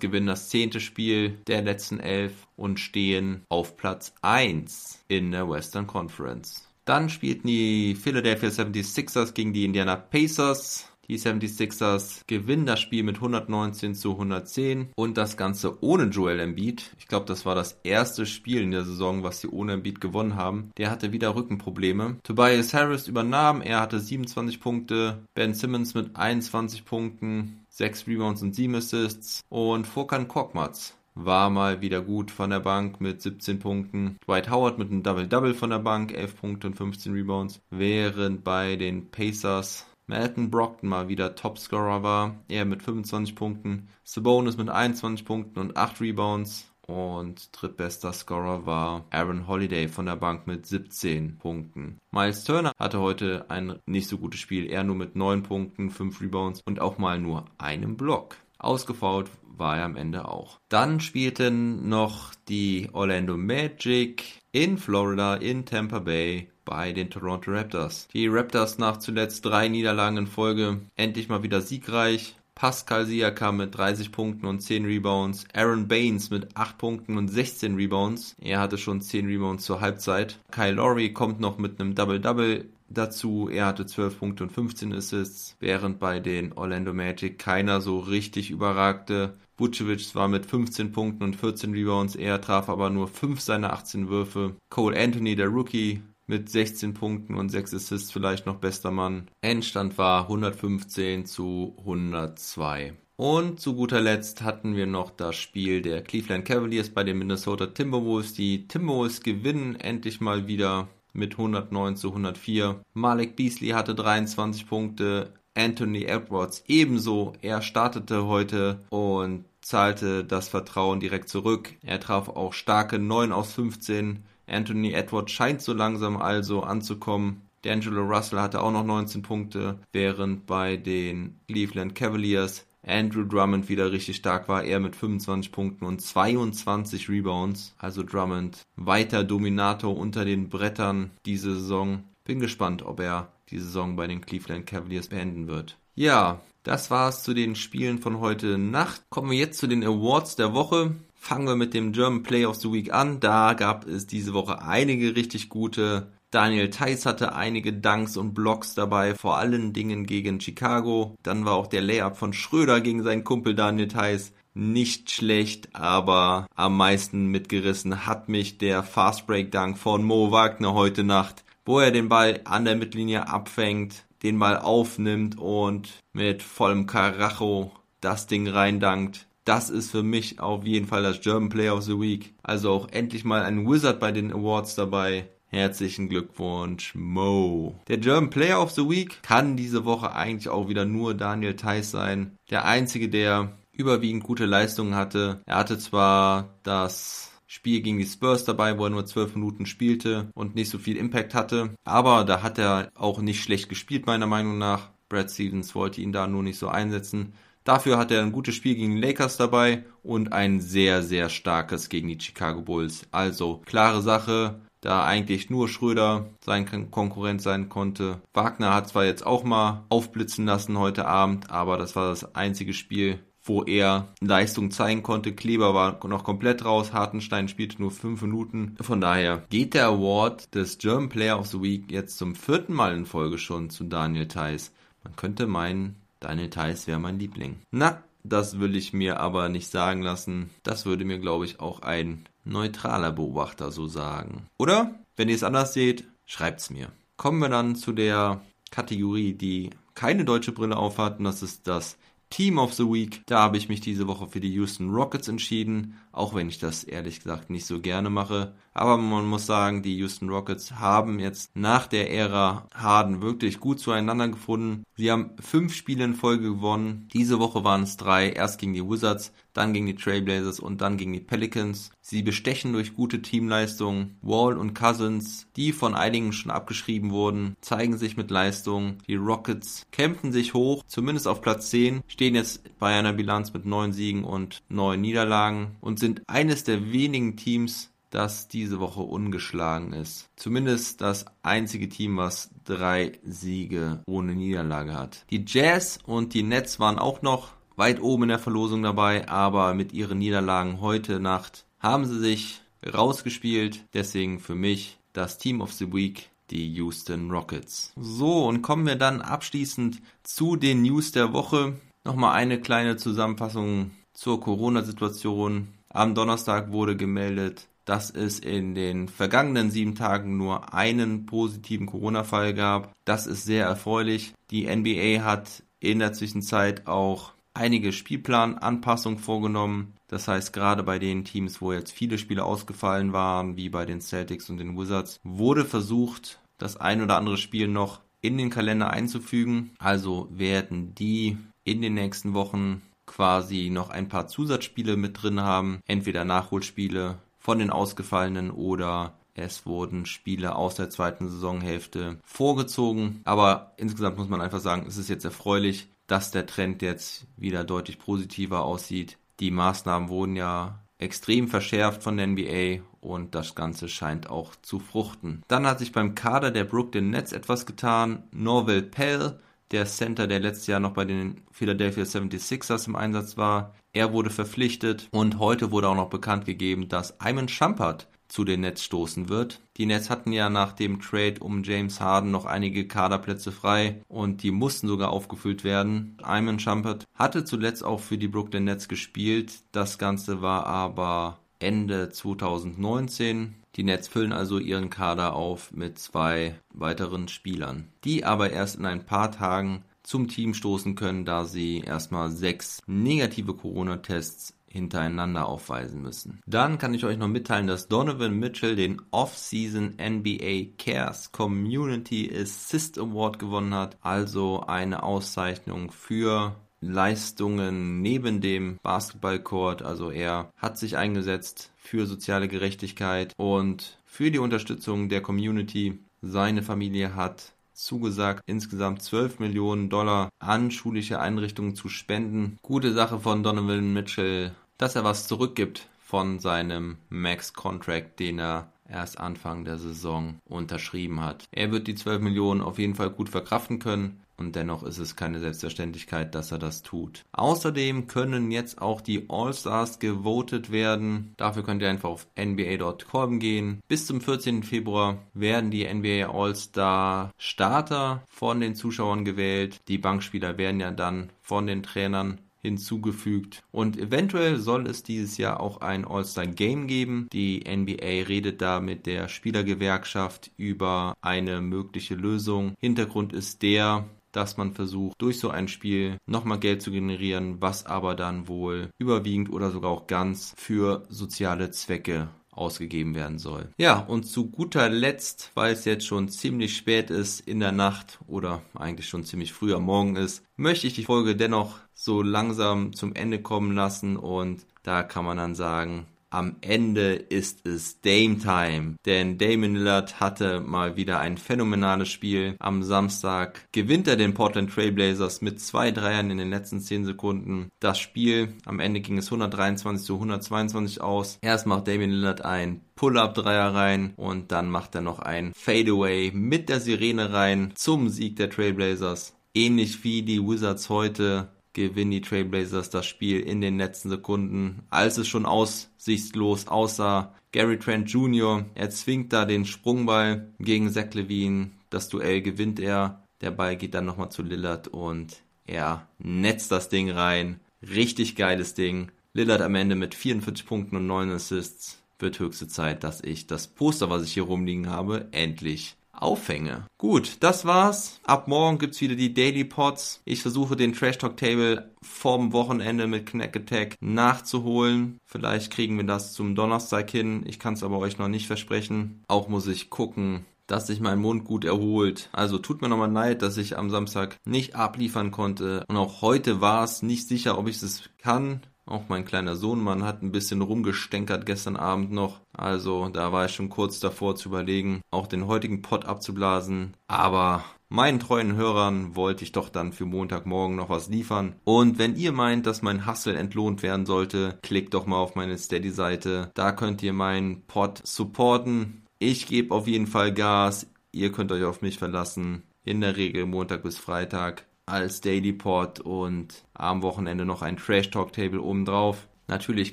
gewinnen das zehnte Spiel der letzten elf und stehen auf Platz 1 in der Western Conference. Dann spielten die Philadelphia 76ers gegen die Indiana Pacers. Die 76ers gewinnen das Spiel mit 119 zu 110 und das Ganze ohne Joel Embiid. Ich glaube, das war das erste Spiel in der Saison, was sie ohne Embiid gewonnen haben. Der hatte wieder Rückenprobleme. Tobias Harris übernahm, er hatte 27 Punkte. Ben Simmons mit 21 Punkten, 6 Rebounds und 7 Assists. Und Furkan Korkmaz war mal wieder gut von der Bank mit 17 Punkten. Dwight Howard mit einem Double-Double von der Bank, 11 Punkte und 15 Rebounds. Während bei den Pacers Malcolm Brockton mal wieder Topscorer war, er mit 25 Punkten, Sabonis mit 21 Punkten und 8 Rebounds und drittbester Scorer war Aaron Holiday von der Bank mit 17 Punkten. Miles Turner hatte heute ein nicht so gutes Spiel, er nur mit 9 Punkten, 5 Rebounds und auch mal nur einem Block. Ausgefault war er am Ende auch. Dann spielten noch die Orlando Magic in Florida, in Tampa Bay bei den Toronto Raptors. Die Raptors nach zuletzt drei Niederlagen in Folge endlich mal wieder siegreich. Pascal Siakam mit 30 Punkten und 10 Rebounds. Aaron Baines mit 8 Punkten und 16 Rebounds. Er hatte schon 10 Rebounds zur Halbzeit. Kyle Lowry kommt noch mit einem Double-Double dazu. Er hatte 12 Punkte und 15 Assists, während bei den Orlando Magic keiner so richtig überragte. Vucevic war mit 15 Punkten und 14 Rebounds, er traf aber nur 5 seiner 18 Würfe. Cole Anthony, der Rookie, mit 16 Punkten und 6 Assists vielleicht noch bester Mann. Endstand war 115 zu 102. Und zu guter Letzt hatten wir noch das Spiel der Cleveland Cavaliers bei den Minnesota Timberwolves. Die Timberwolves gewinnen endlich mal wieder mit 109 zu 104. Malik Beasley hatte 23 Punkte, Anthony Edwards ebenso. Er startete heute und zahlte das Vertrauen direkt zurück. Er traf auch starke 9 aus 15. Anthony Edwards scheint so langsam also anzukommen. D'Angelo Russell hatte auch noch 19 Punkte, während bei den Cleveland Cavaliers Andrew Drummond wieder richtig stark war, er mit 25 Punkten und 22 Rebounds. Also Drummond weiter Dominator unter den Brettern diese Saison. Bin gespannt, ob er die Saison bei den Cleveland Cavaliers beenden wird. Ja, das war's zu den Spielen von heute Nacht. Kommen wir jetzt zu den Awards der Woche. Fangen wir mit dem German Play of the Week an. Da gab es diese Woche einige richtig gute. Daniel Theiss hatte einige Dunks und Blocks dabei, vor allen Dingen gegen Chicago. Dann war auch der Layup von Schröder gegen seinen Kumpel Daniel Theiss nicht schlecht, aber am meisten mitgerissen hat mich der Fast Break Dunk von Mo Wagner heute Nacht, wo er den Ball an der Mittellinie abfängt, den Ball aufnimmt und mit vollem Karacho das Ding reindankt das ist für mich auf jeden Fall das German Player of the Week. Also auch endlich mal ein Wizard bei den Awards dabei. Herzlichen Glückwunsch, Mo. Der German Player of the Week kann diese Woche eigentlich auch wieder nur Daniel Theiss sein. Der einzige, der überwiegend gute Leistungen hatte. Er hatte zwar das Spiel gegen die Spurs dabei, wo er nur zwölf Minuten spielte und nicht so viel Impact hatte, aber da hat er auch nicht schlecht gespielt, meiner Meinung nach. Brad Stevens wollte ihn da nur nicht so einsetzen. Dafür hat er ein gutes Spiel gegen die Lakers dabei und ein sehr, sehr starkes gegen die Chicago Bulls. Also klare Sache, da eigentlich nur Schröder sein Konkurrent sein konnte. Wagner hat zwar jetzt auch mal aufblitzen lassen heute Abend, aber das war das einzige Spiel, wo er Leistung zeigen konnte. Kleber war noch komplett raus, Hartenstein spielte nur fünf Minuten. Von daher geht der Award des German Player of the Week jetzt zum vierten Mal in Folge schon zu Daniel Theiss. Man könnte meinen, Daniel Theiss wäre mein Liebling. Na, das will ich mir aber nicht sagen lassen. Das würde mir, glaube ich, auch ein neutraler Beobachter so sagen. Oder? Wenn ihr es anders seht, schreibt's mir. Kommen wir dann zu der Kategorie, die keine deutsche Brille aufhat, und das ist das Team of the Week. Da habe ich mich diese Woche für die Houston Rockets entschieden, auch wenn ich das ehrlich gesagt nicht so gerne mache. Aber man muss sagen, die Houston Rockets haben jetzt nach der Ära Harden wirklich gut zueinander gefunden. Sie haben fünf Spiele in Folge gewonnen. Diese Woche waren es drei. Erst gegen die Wizards, dann gegen die Trailblazers und dann gegen die Pelicans. Sie bestechen durch gute Teamleistungen. Wall und Cousins, die von einigen schon abgeschrieben wurden, zeigen sich mit Leistung. Die Rockets kämpfen sich hoch, zumindest auf Platz 10, stehen jetzt bei einer Bilanz mit neun Siegen und neun Niederlagen und sind eines der wenigen Teams, das diese Woche ungeschlagen ist. Zumindest das einzige Team, was drei Siege ohne Niederlage hat. Die Jazz und die Nets waren auch noch weit oben in der Verlosung dabei, aber mit ihren Niederlagen heute Nacht haben sie sich rausgespielt. Deswegen für mich das Team of the Week die Houston Rockets. So, und kommen wir dann abschließend zu den News der Woche. Nochmal eine kleine Zusammenfassung zur Corona-Situation. Am Donnerstag wurde gemeldet, dass es in den vergangenen sieben Tagen nur einen positiven Corona-Fall gab. Das ist sehr erfreulich. Die NBA hat in der Zwischenzeit auch einige Spielplananpassungen vorgenommen. Das heißt, gerade bei den Teams, wo jetzt viele Spiele ausgefallen waren, wie bei den Celtics und den Wizards, wurde versucht, das ein oder andere Spiel noch in den Kalender einzufügen. Also werden die in den nächsten Wochen quasi noch ein paar Zusatzspiele mit drin haben. Entweder Nachholspiele von den Ausgefallenen oder es wurden Spiele aus der zweiten Saisonhälfte vorgezogen. Aber insgesamt muss man einfach sagen, es ist jetzt erfreulich, dass der Trend jetzt wieder deutlich positiver aussieht. Die Maßnahmen wurden ja extrem verschärft von der NBA und das Ganze scheint auch zu fruchten. Dann hat sich beim Kader der Brooklyn Nets etwas getan. Norville Pell der Center, der letztes Jahr noch bei den Philadelphia 76ers im Einsatz war. Er wurde verpflichtet und heute wurde auch noch bekannt gegeben, dass Iman Shumpert zu den Nets stoßen wird. Die Nets hatten ja nach dem Trade um James Harden noch einige Kaderplätze frei und die mussten sogar aufgefüllt werden. Iman Shumpert hatte zuletzt auch für die Brooklyn Nets gespielt. Das Ganze war aber Ende 2019. Die Nets füllen also ihren Kader auf mit zwei weiteren Spielern, die aber erst in ein paar Tagen zum Team stoßen können, da sie erstmal sechs negative Corona-Tests hintereinander aufweisen müssen. Dann kann ich euch noch mitteilen, dass Donovan Mitchell den Off-Season NBA Cares Community Assist Award gewonnen hat, also eine Auszeichnung für Leistungen neben dem Basketballcourt. Also er hat sich eingesetzt für soziale Gerechtigkeit und für die Unterstützung der Community. Seine Familie hat zugesagt, insgesamt 12 Millionen Dollar an schulische Einrichtungen zu spenden. Gute Sache von Donovan Mitchell dass er was zurückgibt von seinem Max-Contract, den er erst Anfang der Saison unterschrieben hat. Er wird die 12 Millionen auf jeden Fall gut verkraften können. Und dennoch ist es keine Selbstverständlichkeit, dass er das tut. Außerdem können jetzt auch die All-Stars gewotet werden. Dafür könnt ihr einfach auf nba.com gehen. Bis zum 14. Februar werden die NBA All-Star Starter von den Zuschauern gewählt. Die Bankspieler werden ja dann von den Trainern hinzugefügt. Und eventuell soll es dieses Jahr auch ein All-Star Game geben. Die NBA redet da mit der Spielergewerkschaft über eine mögliche Lösung. Hintergrund ist der, dass man versucht, durch so ein Spiel nochmal Geld zu generieren, was aber dann wohl überwiegend oder sogar auch ganz für soziale Zwecke ausgegeben werden soll. Ja, und zu guter Letzt, weil es jetzt schon ziemlich spät ist in der Nacht oder eigentlich schon ziemlich früh am Morgen ist, möchte ich die Folge dennoch so langsam zum Ende kommen lassen und da kann man dann sagen, am Ende ist es Dame Time, denn Damon Lillard hatte mal wieder ein phänomenales Spiel. Am Samstag gewinnt er den Portland Trailblazers mit zwei Dreiern in den letzten 10 Sekunden. Das Spiel, am Ende ging es 123 zu 122 aus. Erst macht Damon Lillard ein Pull-up-Dreier rein und dann macht er noch ein Fadeaway mit der Sirene rein zum Sieg der Trailblazers. Ähnlich wie die Wizards heute gewinnen die Trailblazers das Spiel in den letzten Sekunden, als es schon aussichtslos aussah. Gary Trent Jr. erzwingt da den Sprungball gegen Zach Levine. Das Duell gewinnt er. Der Ball geht dann nochmal zu Lillard und er netzt das Ding rein. Richtig geiles Ding. Lillard am Ende mit 44 Punkten und 9 Assists. Wird höchste Zeit, dass ich das Poster, was ich hier rumliegen habe, endlich aufhänge. Gut, das war's. Ab morgen gibt's wieder die Daily Pods. Ich versuche den Trash Talk Table vorm Wochenende mit Knack Attack nachzuholen. Vielleicht kriegen wir das zum Donnerstag hin. Ich kann es aber euch noch nicht versprechen. Auch muss ich gucken, dass sich mein Mund gut erholt. Also tut mir nochmal leid, dass ich am Samstag nicht abliefern konnte. Und auch heute war es nicht sicher, ob ich es kann. Auch mein kleiner Sohnemann hat ein bisschen rumgestänkert gestern Abend noch. Also da war ich schon kurz davor zu überlegen, auch den heutigen Pot abzublasen. Aber meinen treuen Hörern wollte ich doch dann für Montagmorgen noch was liefern. Und wenn ihr meint, dass mein Hustle entlohnt werden sollte, klickt doch mal auf meine Steady-Seite. Da könnt ihr meinen Pot supporten. Ich gebe auf jeden Fall Gas. Ihr könnt euch auf mich verlassen. In der Regel Montag bis Freitag als Daily Pod und am Wochenende noch ein Trash Talk Table obendrauf. Natürlich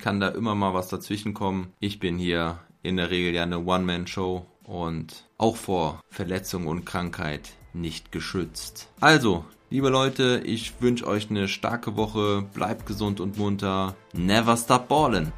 kann da immer mal was dazwischen kommen. Ich bin hier in der Regel ja eine One-Man-Show und auch vor Verletzung und Krankheit nicht geschützt. Also, liebe Leute, ich wünsche euch eine starke Woche, bleibt gesund und munter, never stop ballin'.